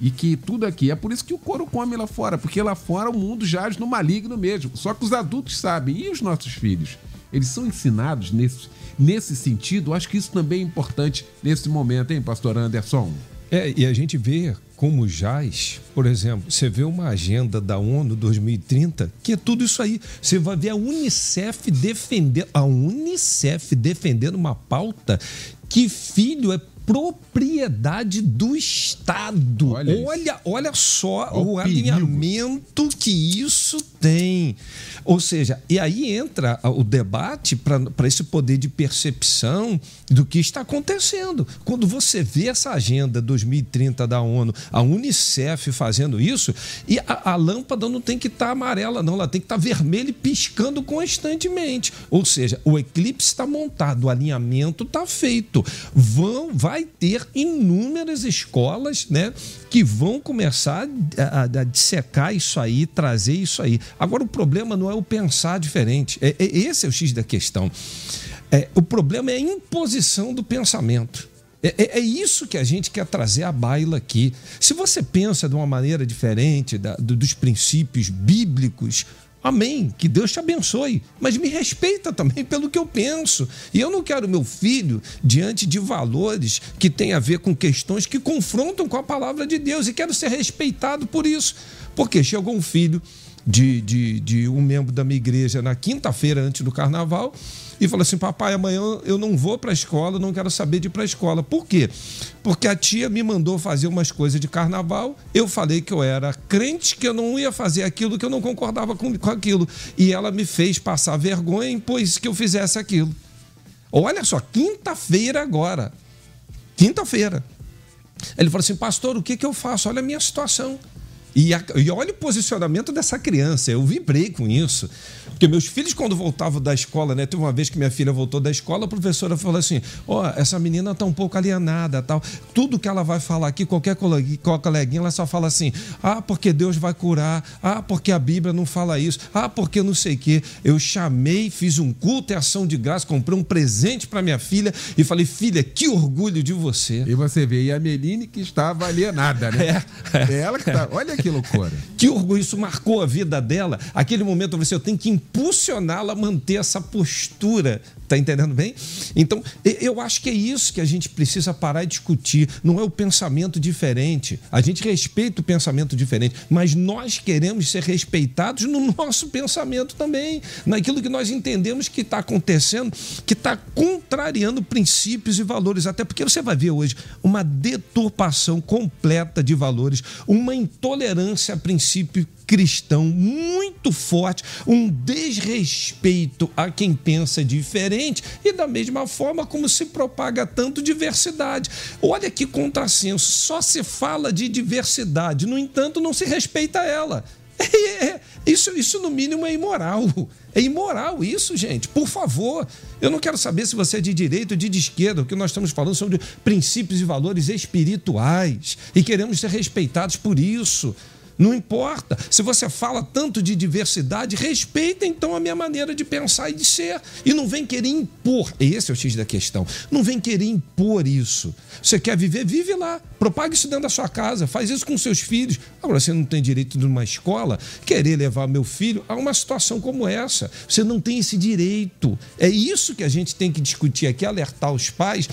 E que tudo aqui. É por isso que o couro come lá fora. Porque lá fora o mundo jaz no maligno mesmo. Só que os adultos sabem. E os nossos filhos? Eles são ensinados nesse, nesse sentido. Acho que isso também é importante nesse momento, hein, pastor Anderson? É, e a gente vê como jaz, por exemplo, você vê uma agenda da ONU 2030, que é tudo isso aí. Você vai ver a Unicef defender, a Unicef defendendo uma pauta que filho é propriedade do Estado. Olha Olha, olha, só o o, alinhamento que isso tem. Ou seja, e aí entra o debate para esse poder de percepção do que está acontecendo. Quando você vê essa agenda 2030 da ONU, a Unicef fazendo isso, e a, a lâmpada não tem que estar amarela, não, ela tem que estar vermelha e piscando constantemente. Ou seja, o eclipse está montado, o alinhamento está feito. Vão, vai ter inúmeras escolas, né? Que vão começar a, a, a dissecar isso aí, trazer isso aí. Agora, o problema não é o pensar diferente. É, é- esse é o X da questão. É, o problema é a imposição do pensamento. É, é- é isso que a gente quer trazer à baila aqui. Se você pensa de uma maneira diferente da- do- dos princípios bíblicos, amém, que Deus te abençoe, mas me respeita também pelo que eu penso. E eu não quero meu filho diante de valores que têm a ver com questões que confrontam com a palavra de Deus e quero ser respeitado por isso. Porque chegou um filho de, de, de um membro da minha igreja na quinta-feira antes do carnaval e falou assim: Papai, amanhã eu não vou para a escola, não quero saber de ir para a escola. Por quê? Porque a tia me mandou fazer umas coisas de carnaval. Eu falei que eu era crente, que eu não ia fazer aquilo, que eu não concordava com, com aquilo. E ela me fez passar vergonha e impôs que eu fizesse aquilo. Olha só, quinta-feira agora. Quinta-feira. Ele falou assim: Pastor, o que, que eu faço? Olha a minha situação. E, a- e olha o posicionamento dessa criança. Eu vibrei com isso. Porque meus filhos, quando voltavam da escola, né? Teve uma vez que minha filha voltou da escola, a professora falou assim: Ó, essa menina tá um pouco alienada tal. Tudo que ela vai falar aqui, qualquer colegui- qual coleguinha, ela só fala assim: ah, porque Deus vai curar, ah, porque a Bíblia não fala isso, ah, porque não sei o quê. Eu chamei, fiz um culto e ação de graça, comprei um presente para minha filha e falei: filha, que orgulho de você. E você vê, e a Meline que estava alienada, né? É, ela que tá. Olha que loucura. Que orgulho, isso marcou a vida dela. Aquele momento eu falei assim, eu tenho que impulsioná-la a manter essa postura. Tá entendendo bem? Então, eu acho que é isso que a gente precisa parar e discutir. Não é o pensamento diferente. A gente respeita o pensamento diferente, mas nós queremos ser respeitados no nosso pensamento também. Naquilo que nós entendemos que está acontecendo, que está contrariando princípios e valores. Até porque você vai ver hoje uma deturpação completa de valores, uma intolerância a princípio cristão muito forte, um desrespeito a quem pensa diferente e da mesma forma como se propaga tanto diversidade. Olha que contrassenso, só se fala de diversidade, no entanto não se respeita ela. É, Isso, isso, no mínimo, é imoral. É imoral isso, gente. Por favor. Eu não quero saber se você é de direita ou de esquerda. O que nós estamos falando são de princípios e valores espirituais. E queremos ser respeitados por isso. Não importa. Se você fala tanto de diversidade, respeita então a minha maneira de pensar e de ser. E não vem querer impor. Esse é o X da questão. Não vem querer impor isso. Você quer viver? Vive lá. Propague isso dentro da sua casa. Faz isso com seus filhos. Agora, você não tem direito de uma escola querer levar meu filho a uma situação como essa. Você não tem esse direito. É isso que a gente tem que discutir aqui, alertar os pais,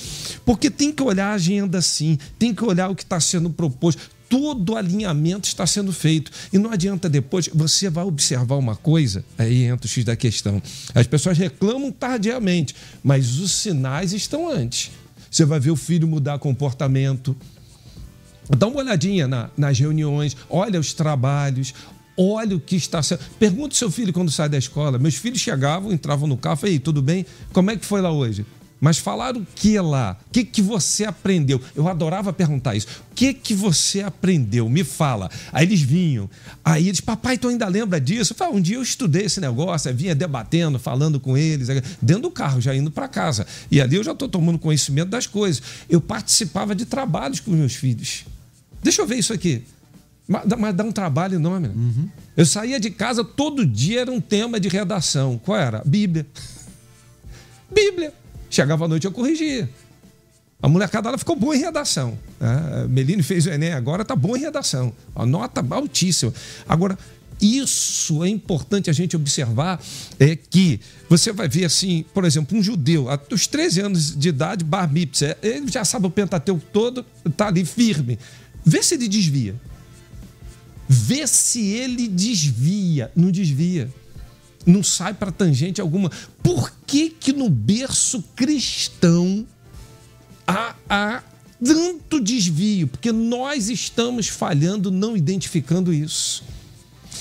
porque tem que olhar a agenda sim, tem que olhar o que está sendo proposto todo o alinhamento está sendo feito. E não adianta depois, você vai observar uma coisa, aí entra o X da questão. As pessoas reclamam tardiamente, mas os sinais estão antes. Você vai ver o filho mudar comportamento. Dá uma olhadinha na- nas reuniões, olha os trabalhos, olha o que está sendo. Pergunta ao seu filho quando sai da escola. Meus filhos chegavam, entravam no carro, falei, "Ei, tudo bem? Como é que foi lá hoje? Mas falaram o que lá? O que, que você aprendeu? Eu adorava perguntar isso. O que, que você aprendeu? Me fala. Aí eles vinham. Aí eles, papai, tu ainda lembra disso? Eu falei, um dia eu estudei esse negócio, eu vinha debatendo, falando com eles, dentro do carro, já indo para casa. E ali eu já estou tomando conhecimento das coisas. Eu participava de trabalhos com meus filhos. Deixa eu ver isso aqui. Mas, dá um trabalho enorme. Uhum. Eu saía de casa todo dia, era um tema de redação. Qual era? Bíblia. Bíblia. Chegava à noite eu corrigia. A molecada ela ficou boa em redação. Né? Fez o Enem agora, está boa em redação. A nota altíssima. Agora, isso é importante a gente observar é que você vai ver assim, por exemplo, um judeu, aos 13 anos de idade, bar mitzvah, ele já sabe o Pentateuco todo, está ali firme. Vê se ele desvia. Vê se ele desvia. Não desvia. Não sai para tangente alguma. Por que que no berço cristão há, há tanto desvio? Porque nós estamos falhando não identificando isso.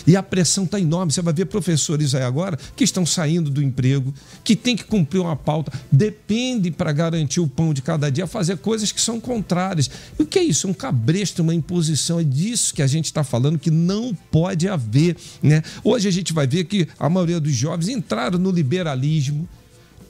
E a pressão está enorme. Você vai ver professores aí agora que estão saindo do emprego, que tem que cumprir uma pauta, depende para garantir o pão de cada dia, fazer coisas que são contrárias. E o que é isso? Um cabresto, uma imposição. É disso que a gente está falando que não pode haver. Né? Hoje a gente vai ver que a maioria dos jovens entraram no liberalismo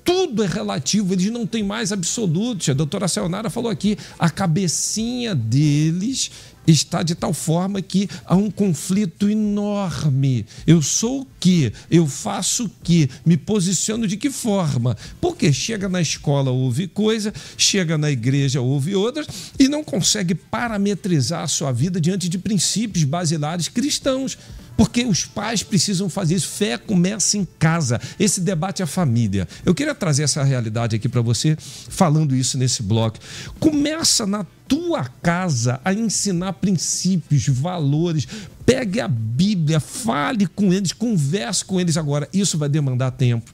tudo é relativo, eles não têm mais absolutos. A doutora Sayonara falou aqui, a cabecinha deles está de tal forma que há um conflito enorme. Eu sou o quê? Eu faço o quê? Me posiciono de que forma? Porque chega na escola, ouve coisa, chega na igreja, ouve outras e não consegue parametrizar a sua vida diante de princípios basilares cristãos. Porque os pais precisam fazer isso. Fé começa em casa. Esse debate é a família. Eu queria trazer essa realidade aqui para você, falando isso nesse bloco. Começa na tua casa a ensinar princípios, valores. Pegue a Bíblia, fale com eles, converse com eles agora. Isso vai demandar tempo.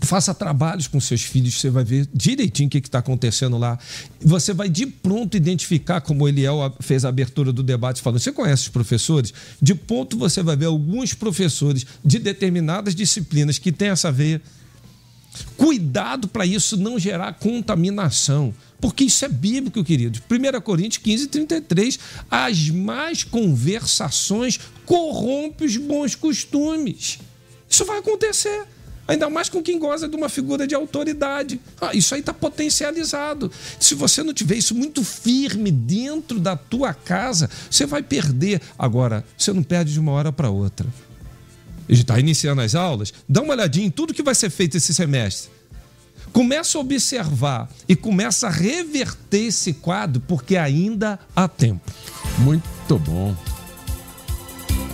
Faça trabalhos com seus filhos, você vai ver direitinho o que está acontecendo lá. Você vai de pronto identificar, como Eliel fez a abertura do debate falando. Você conhece os professores? De ponto você vai ver alguns professores de determinadas disciplinas que têm essa veia. Cuidado para isso não gerar contaminação. Porque isso é bíblico, querido. 1 Coríntios 15, 33. As más conversações corrompem os bons costumes. Isso vai acontecer. Ainda mais com quem goza de uma figura de autoridade. Ah, isso aí está potencializado. Se você não tiver isso muito firme dentro da tua casa, você vai perder. Agora, você não perde de uma hora para outra. Está iniciando as aulas? Dá uma olhadinha em tudo que vai ser feito esse semestre. Começa a observar e começa a reverter esse quadro, porque ainda há tempo. Muito bom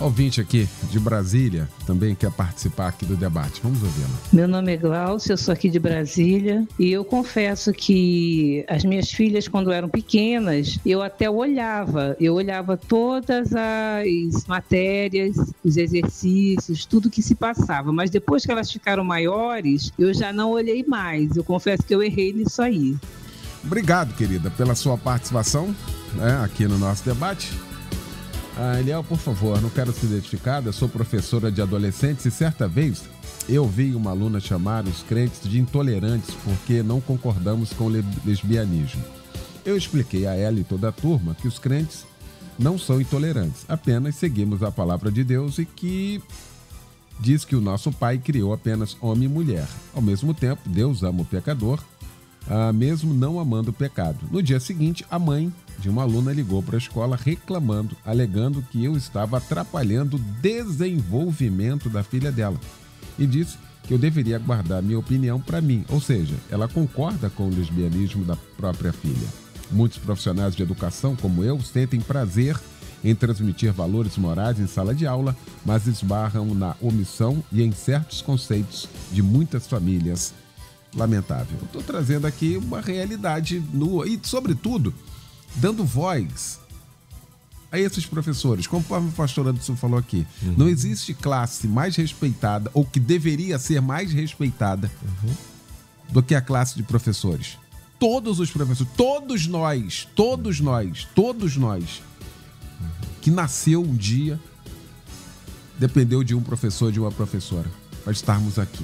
ouvinte aqui de Brasília também quer participar aqui do debate. Vamos ouvi-la. Meu nome é Glaucia, eu sou aqui de Brasília e eu confesso que as minhas filhas, quando eram pequenas, eu até olhava, eu olhava todas as matérias, os exercícios, tudo que se passava, mas depois que elas ficaram maiores, eu já não olhei mais. Eu confesso que eu errei nisso aí. Obrigado, querida, pela sua participação né, aqui no nosso debate. Ah, Eliel, por favor, não quero ser identificada, sou professora de adolescentes e certa vez eu vi uma aluna chamar os crentes de intolerantes porque não concordamos com o lesbianismo. Eu expliquei a ela e toda a turma que os crentes não são intolerantes, apenas seguimos a palavra de Deus e que diz que o nosso Pai criou apenas homem e mulher. Ao mesmo tempo, Deus ama o pecador, ah, mesmo não amando o pecado. No dia seguinte, a mãe de uma aluna ligou para a escola reclamando, alegando que eu estava atrapalhando o desenvolvimento da filha dela e disse que eu deveria guardar minha opinião para mim, ou seja, ela concorda com o lesbianismo da própria filha. Muitos profissionais de educação, como eu, sentem prazer em transmitir valores morais em sala de aula, mas esbarram na omissão e em certos conceitos de muitas famílias. Lamentável. Estou trazendo aqui uma realidade nua e, sobretudo, dando voz a esses professores. Conforme o pastor Anderson falou aqui, uhum. não existe classe mais respeitada ou que deveria ser mais respeitada uhum. do que a classe de professores. Todos os professores, todos nós, todos nós, todos nós, que nasceu um dia, dependeu de um professor, de uma professora, para estarmos aqui.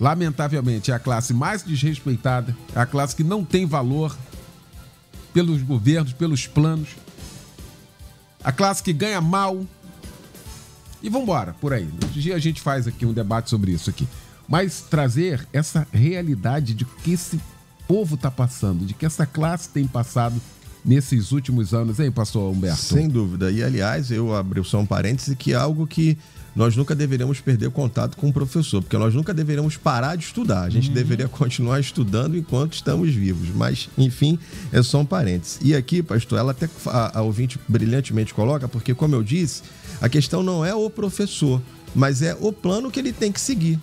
Lamentavelmente, é a classe mais desrespeitada, é a classe que não tem valor pelos governos, pelos planos, a classe que ganha mal. E vambora, por aí. Outro dia a gente faz aqui um debate sobre isso aqui. Mas trazer essa realidade de que esse povo está passando, de que essa classe tem passado nesses últimos anos, hein, pastor Humberto? Sem dúvida. E, aliás, eu abri só um parêntese que é algo que nós nunca deveríamos perder contato com o professor, porque nós nunca deveríamos parar de estudar. A gente deveria continuar estudando enquanto estamos vivos. Mas, enfim, é só um parêntese. E aqui, pastor, ela até a, a ouvinte brilhantemente coloca, porque, como eu disse, a questão não é o professor, mas é o plano que ele tem que seguir.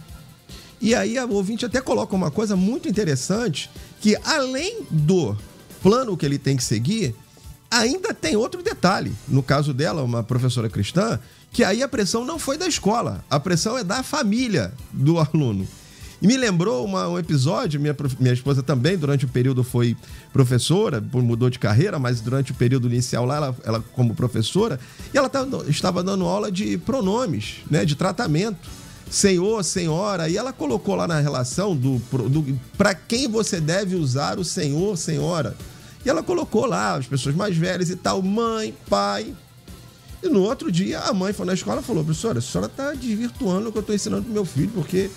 E aí a ouvinte até coloca uma coisa muito interessante, que além do plano que ele tem que seguir, ainda tem outro detalhe. No caso dela, uma professora cristã, que aí a pressão não foi da escola, a pressão é da família do aluno. E me lembrou uma- um episódio, minha, minha esposa também, durante o período foi professora, mudou de carreira, mas durante o período inicial lá, ela, ela como professora, e ela tava- estava dando aula de pronomes, né, de tratamento. Senhor, senhora, e ela colocou lá na relação do, do para quem você deve usar o senhor, senhora. E ela colocou lá as pessoas mais velhas e tal, mãe, pai, e no outro dia, a mãe foi na escola e falou: professora, a senhora está desvirtuando o que eu estou ensinando pro meu filho, porque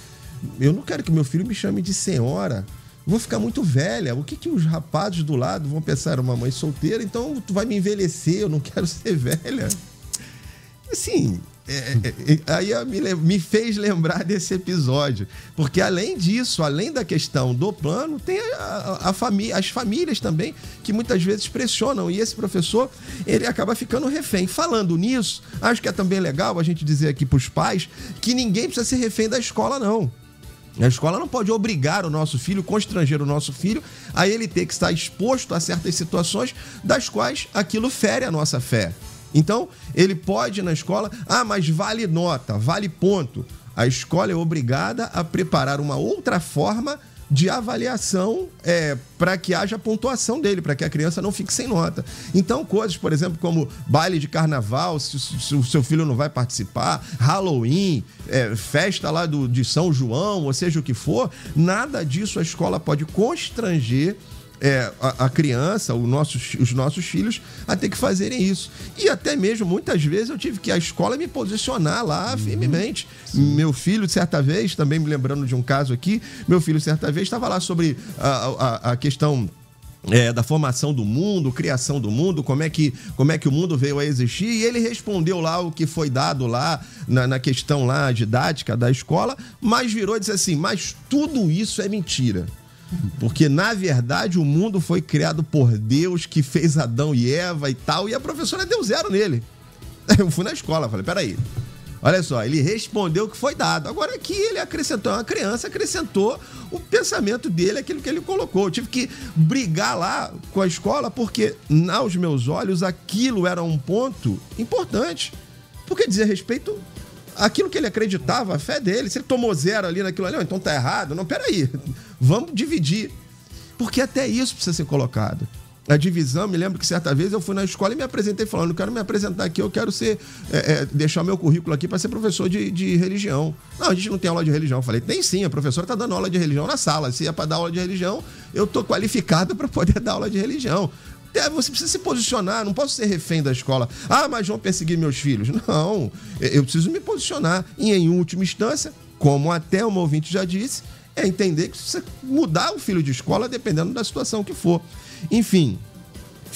eu não quero que meu filho me chame de senhora. Vou ficar muito velha. O que, que os rapazes do lado vão pensar? Uma mãe solteira, então tu vai me envelhecer, eu não quero ser velha. Assim, é, é, é, aí me, me fez lembrar desse episódio. Porque além disso, além da questão do plano, tem a, a, a família, as famílias também, que muitas vezes pressionam. E esse professor, ele acaba ficando refém. Falando nisso, acho que é também legal a gente dizer aqui para os pais que ninguém precisa ser refém da escola, não. A escola não pode obrigar o nosso filho, constranger o nosso filho, a ele ter que estar exposto a certas situações das quais aquilo fere a nossa fé. Então, ele pode na escola, ah, mas vale nota, vale ponto. A escola é obrigada a preparar uma outra forma de avaliação é, para que haja pontuação dele, para que a criança não fique sem nota. Então, coisas, por exemplo, como baile de carnaval, se, se o seu filho não vai participar, Halloween, é, festa lá do, de São João, ou seja o que for, nada disso a escola pode constranger é, a, a criança, nossos, os nossos filhos, a ter que fazerem isso. E até mesmo, muitas vezes, eu tive que a escola me posicionar lá firmemente. Meu filho, certa vez, também me lembrando de um caso aqui, meu filho, certa vez, estava lá sobre a, a, a questão. é, da formação do mundo, criação do mundo, como é, que, como é que o mundo veio a existir, e ele respondeu lá o que foi dado lá na, na questão lá didática da escola, mas virou e disse assim: mas tudo isso é mentira. Porque, na verdade, o mundo foi criado por Deus que fez Adão e Eva e tal, e a professora deu zero nele. Eu fui na escola, falei, peraí. Olha só, ele respondeu o que foi dado. Agora aqui ele acrescentou, uma criança acrescentou o pensamento dele, aquilo que ele colocou. Eu tive que brigar lá com a escola, porque, aos meus olhos, aquilo era um ponto importante. Porque dizia respeito aquilo que ele acreditava, a fé dele. Se ele tomou zero ali naquilo ali, "Não, então tá errado. Não, peraí. Vamos dividir. Porque até isso precisa ser colocado. A divisão, me lembro que certa vez eu fui na escola e me apresentei falando, eu quero me apresentar aqui, eu quero ser, é, é, deixar meu currículo aqui para ser professor de, de religião. Não, a gente não tem aula de religião. Eu falei, tem sim, a professora está dando aula de religião na sala. Se é para dar aula de religião, eu tô qualificado para poder dar aula de religião. Você precisa se posicionar, não posso ser refém da escola. Ah, mas vão perseguir meus filhos. Não, eu preciso me posicionar. E em última instância, como até uma ouvinte já disse, é entender que você mudar o filho de escola dependendo da situação que for. Enfim,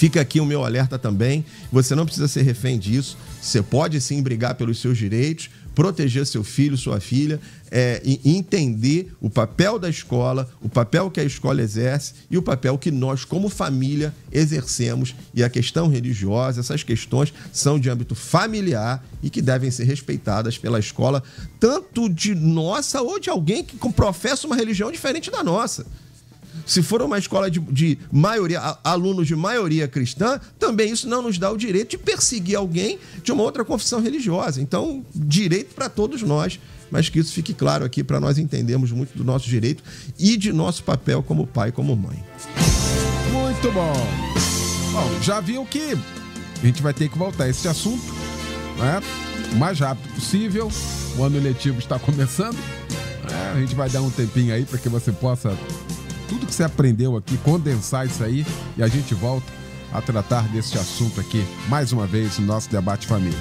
Fica aqui o meu alerta também. Você não precisa ser refém disso. Você pode sim brigar pelos seus direitos, proteger seu filho, sua filha, é, entender o papel da escola, o papel que a escola exerce e o papel que nós, como família, exercemos. E a questão religiosa, essas questões são de âmbito familiar e que devem ser respeitadas pela escola, tanto de nossa ou de alguém que professa uma religião diferente da nossa. Se for uma escola de, de maioria, alunos de maioria cristã, também isso não nos dá o direito de perseguir alguém de uma outra confissão religiosa. Então, direito para todos nós, mas que isso fique claro aqui para nós entendermos muito do nosso direito e de nosso papel como pai, como mãe. Muito bom. Bom, já viu que a gente vai ter que voltar a esse assunto, né? O mais rápido possível. O ano letivo está começando. né? A gente vai dar um tempinho aí para que você possa tudo que você aprendeu aqui, condensar isso aí e a gente volta a tratar deste assunto aqui mais uma vez no nosso debate família.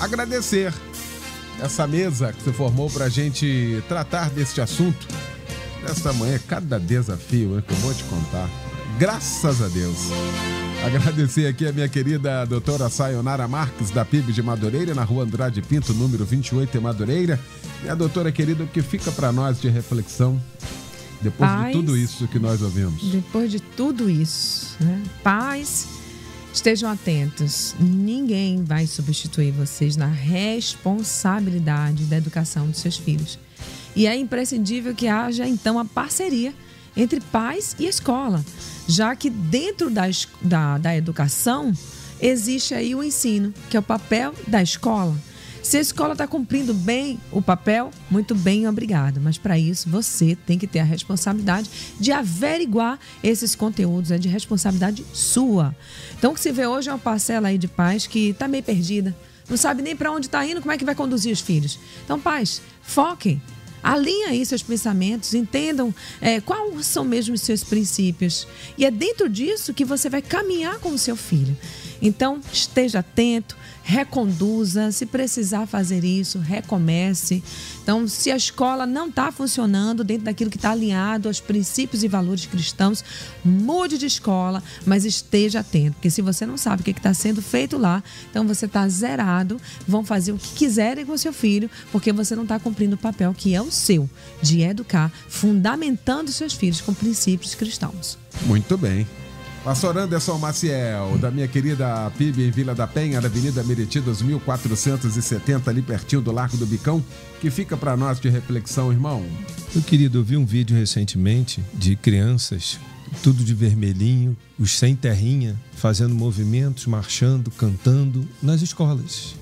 Agradecer essa mesa que você formou para a gente tratar deste assunto. Nesta manhã, cada desafio né, que eu vou te contar. Graças a Deus. Agradecer aqui a minha querida doutora Sayonara Marques, da PIB de Madureira, na rua Andrade Pinto, número 28, em Madureira. E a doutora querida, o que fica para nós de reflexão depois Paz. de tudo isso que nós ouvimos? Depois de tudo isso, né? pais, estejam atentos. Ninguém vai substituir vocês na responsabilidade da educação dos seus filhos. E é imprescindível que haja então a parceria entre pais e escola, já que dentro da, da, da educação existe aí o ensino, que é o papel da escola. Se a escola está cumprindo bem o papel, muito bem, obrigado. Mas para isso você tem que ter a responsabilidade de averiguar esses conteúdos, é de responsabilidade sua. Então o que se vê hoje é uma parcela aí de pais que está meio perdida, não sabe nem para onde está indo, como é que vai conduzir os filhos. Então, pais, foquem. Alinha aí seus pensamentos, entendam é, quais são mesmo os seus princípios. E é dentro disso que você vai caminhar com o seu filho. Então, esteja atento, reconduza. Se precisar fazer isso, recomece. Então, se a escola não está funcionando dentro daquilo que está alinhado aos princípios e valores cristãos, mude de escola, mas esteja atento. Porque se você não sabe o que está sendo feito lá, então você está zerado. Vão fazer o que quiserem com seu filho, porque você não está cumprindo o papel que é o seu, de educar, fundamentando seus filhos com princípios cristãos. Muito bem. Pastor Anderson Maciel, da minha querida PIB em Vila da Penha, na Avenida Meriti 2470, ali pertinho do Largo do Bicão, que fica para nós de reflexão, irmão. Meu querido, eu vi um vídeo recentemente de crianças, tudo de vermelhinho, os sem terrinha, fazendo movimentos, marchando, cantando nas escolas.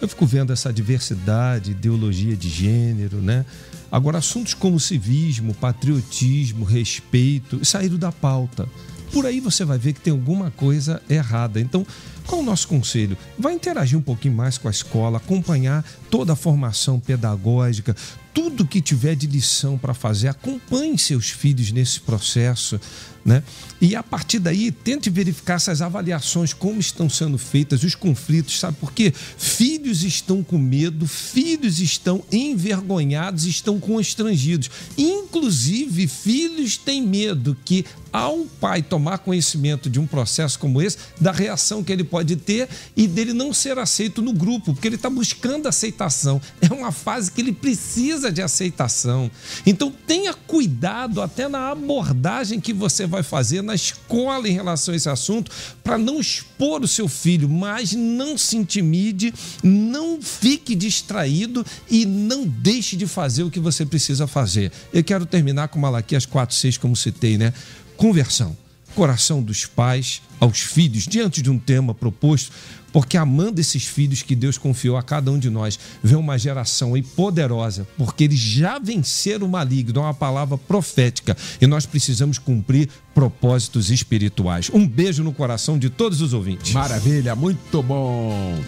Eu fico vendo essa diversidade, ideologia de gênero, né? Agora, assuntos como civismo, patriotismo, respeito saíram da pauta. Por aí você vai ver que tem alguma coisa errada. Então, qual o nosso conselho? Vai interagir um pouquinho mais com a escola, acompanhar toda a formação pedagógica, tudo que tiver de lição para fazer, acompanhe seus filhos nesse processo, né? E a partir daí, tente verificar essas avaliações, como estão sendo feitas, os conflitos, sabe por quê? Filhos estão com medo, filhos estão envergonhados, estão constrangidos. Inclusive, filhos têm medo que, ao pai tomar conhecimento de um processo como esse, da reação que ele pode ter e dele não ser aceito no grupo, porque ele está buscando aceitação. É uma fase que ele precisa de aceitação. Então, tenha cuidado até na abordagem que você vai fazer na escola em relação a esse assunto, para não expor o seu filho, mas não se intimide, não fique distraído e não deixe de fazer o que você precisa fazer. Eu quero terminar com Malaquias 4:6, como citei, né? Conversão. Coração dos pais aos filhos diante de um tema proposto, porque amando esses filhos que Deus confiou a cada um de nós, vê uma geração aí poderosa, porque eles já venceram o maligno, é uma palavra profética, e nós precisamos cumprir propósitos espirituais. Um beijo no coração de todos os ouvintes. Maravilha, muito bom.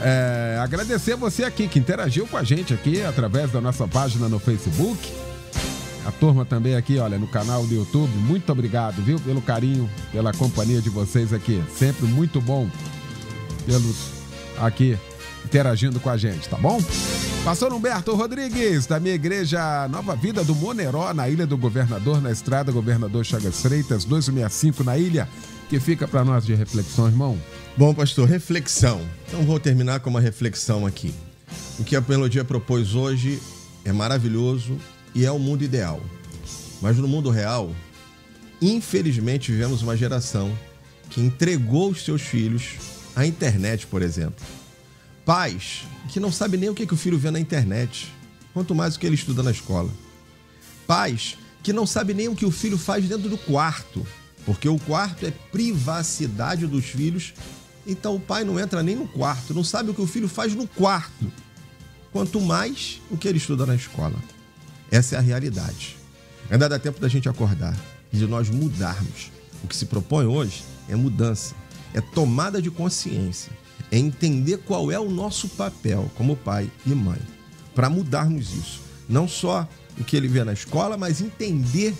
É, agradecer você aqui que interagiu com a gente aqui através da nossa página no Facebook. A turma também aqui, olha, no canal do YouTube. Muito obrigado, viu, pelo carinho, pela companhia de vocês aqui. Sempre muito bom pelos aqui interagindo com a gente, tá bom? Pastor Humberto Rodrigues, da minha igreja Nova Vida do Moneró, na Ilha do Governador, na estrada Governador Chagas Freitas, 265 na ilha, que fica para nós de reflexão, irmão. Bom, pastor, reflexão. Então vou terminar com uma reflexão aqui. O que a Melodia propôs hoje é maravilhoso e é o mundo ideal. Mas no mundo real, infelizmente vivemos uma geração que entregou os seus filhos à internet, por exemplo. Pais que não sabem nem o que, que o filho vê na internet, quanto mais o que ele estuda na escola. Pais que não sabem nem o que o filho faz dentro do quarto, porque o quarto é privacidade dos filhos, então o pai não entra nem no quarto, não sabe o que o filho faz no quarto, quanto mais o que ele estuda na escola. Essa é a realidade. Ainda dá tempo da gente acordar e de nós mudarmos. O que se propõe hoje é mudança, é tomada de consciência, é entender qual é o nosso papel como pai e mãe, para mudarmos isso. Não só o que ele vê na escola, mas entender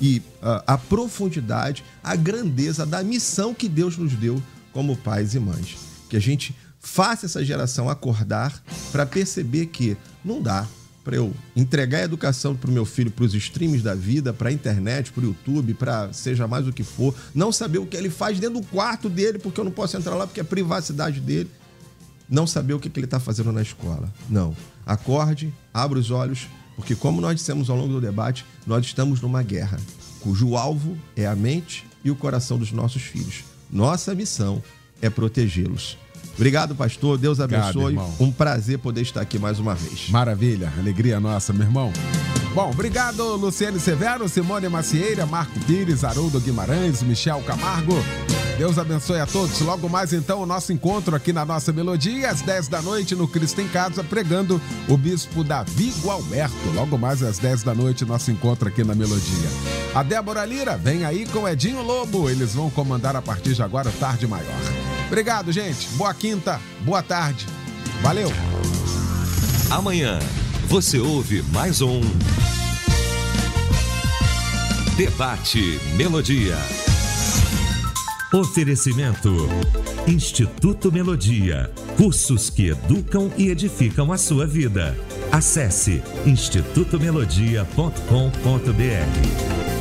e uh, a profundidade, a grandeza da missão que Deus nos deu como pais e mães. Que a gente faça essa geração acordar para perceber que não dá para eu entregar a educação para o meu filho para os streams da vida, para a internet, para o YouTube, para seja mais o que for, não saber o que ele faz dentro do quarto dele, porque eu não posso entrar lá porque é privacidade dele, não saber o que, que ele está fazendo na escola. Não. Acorde, abra os olhos, porque, como nós dissemos ao longo do debate, nós estamos numa guerra, cujo alvo é a mente e o coração dos nossos filhos. Nossa missão é protegê-los. Obrigado, pastor. Deus abençoe. Obrigado, um prazer poder estar aqui mais uma vez. Maravilha, alegria nossa, meu irmão. Bom, obrigado, Luciane Severo, Simone Macieira, Marco Pires, Haroldo Guimarães, Michel Camargo. Deus abençoe a todos. Logo mais, então, o nosso encontro aqui na nossa melodia, às 10 da noite, no Cristo em Casa, pregando o bispo Davi Gualberto. Logo mais às 10 da noite, nosso encontro aqui na melodia. A Débora Lira vem aí com Edinho Lobo. Eles vão comandar a partir de agora, tarde maior. Obrigado, gente. Boa quinta, boa tarde. Valeu. Amanhã você ouve mais um Debate Melodia. Oferecimento Instituto Melodia. Cursos que educam e edificam a sua vida. Acesse institutomelodia.com.br.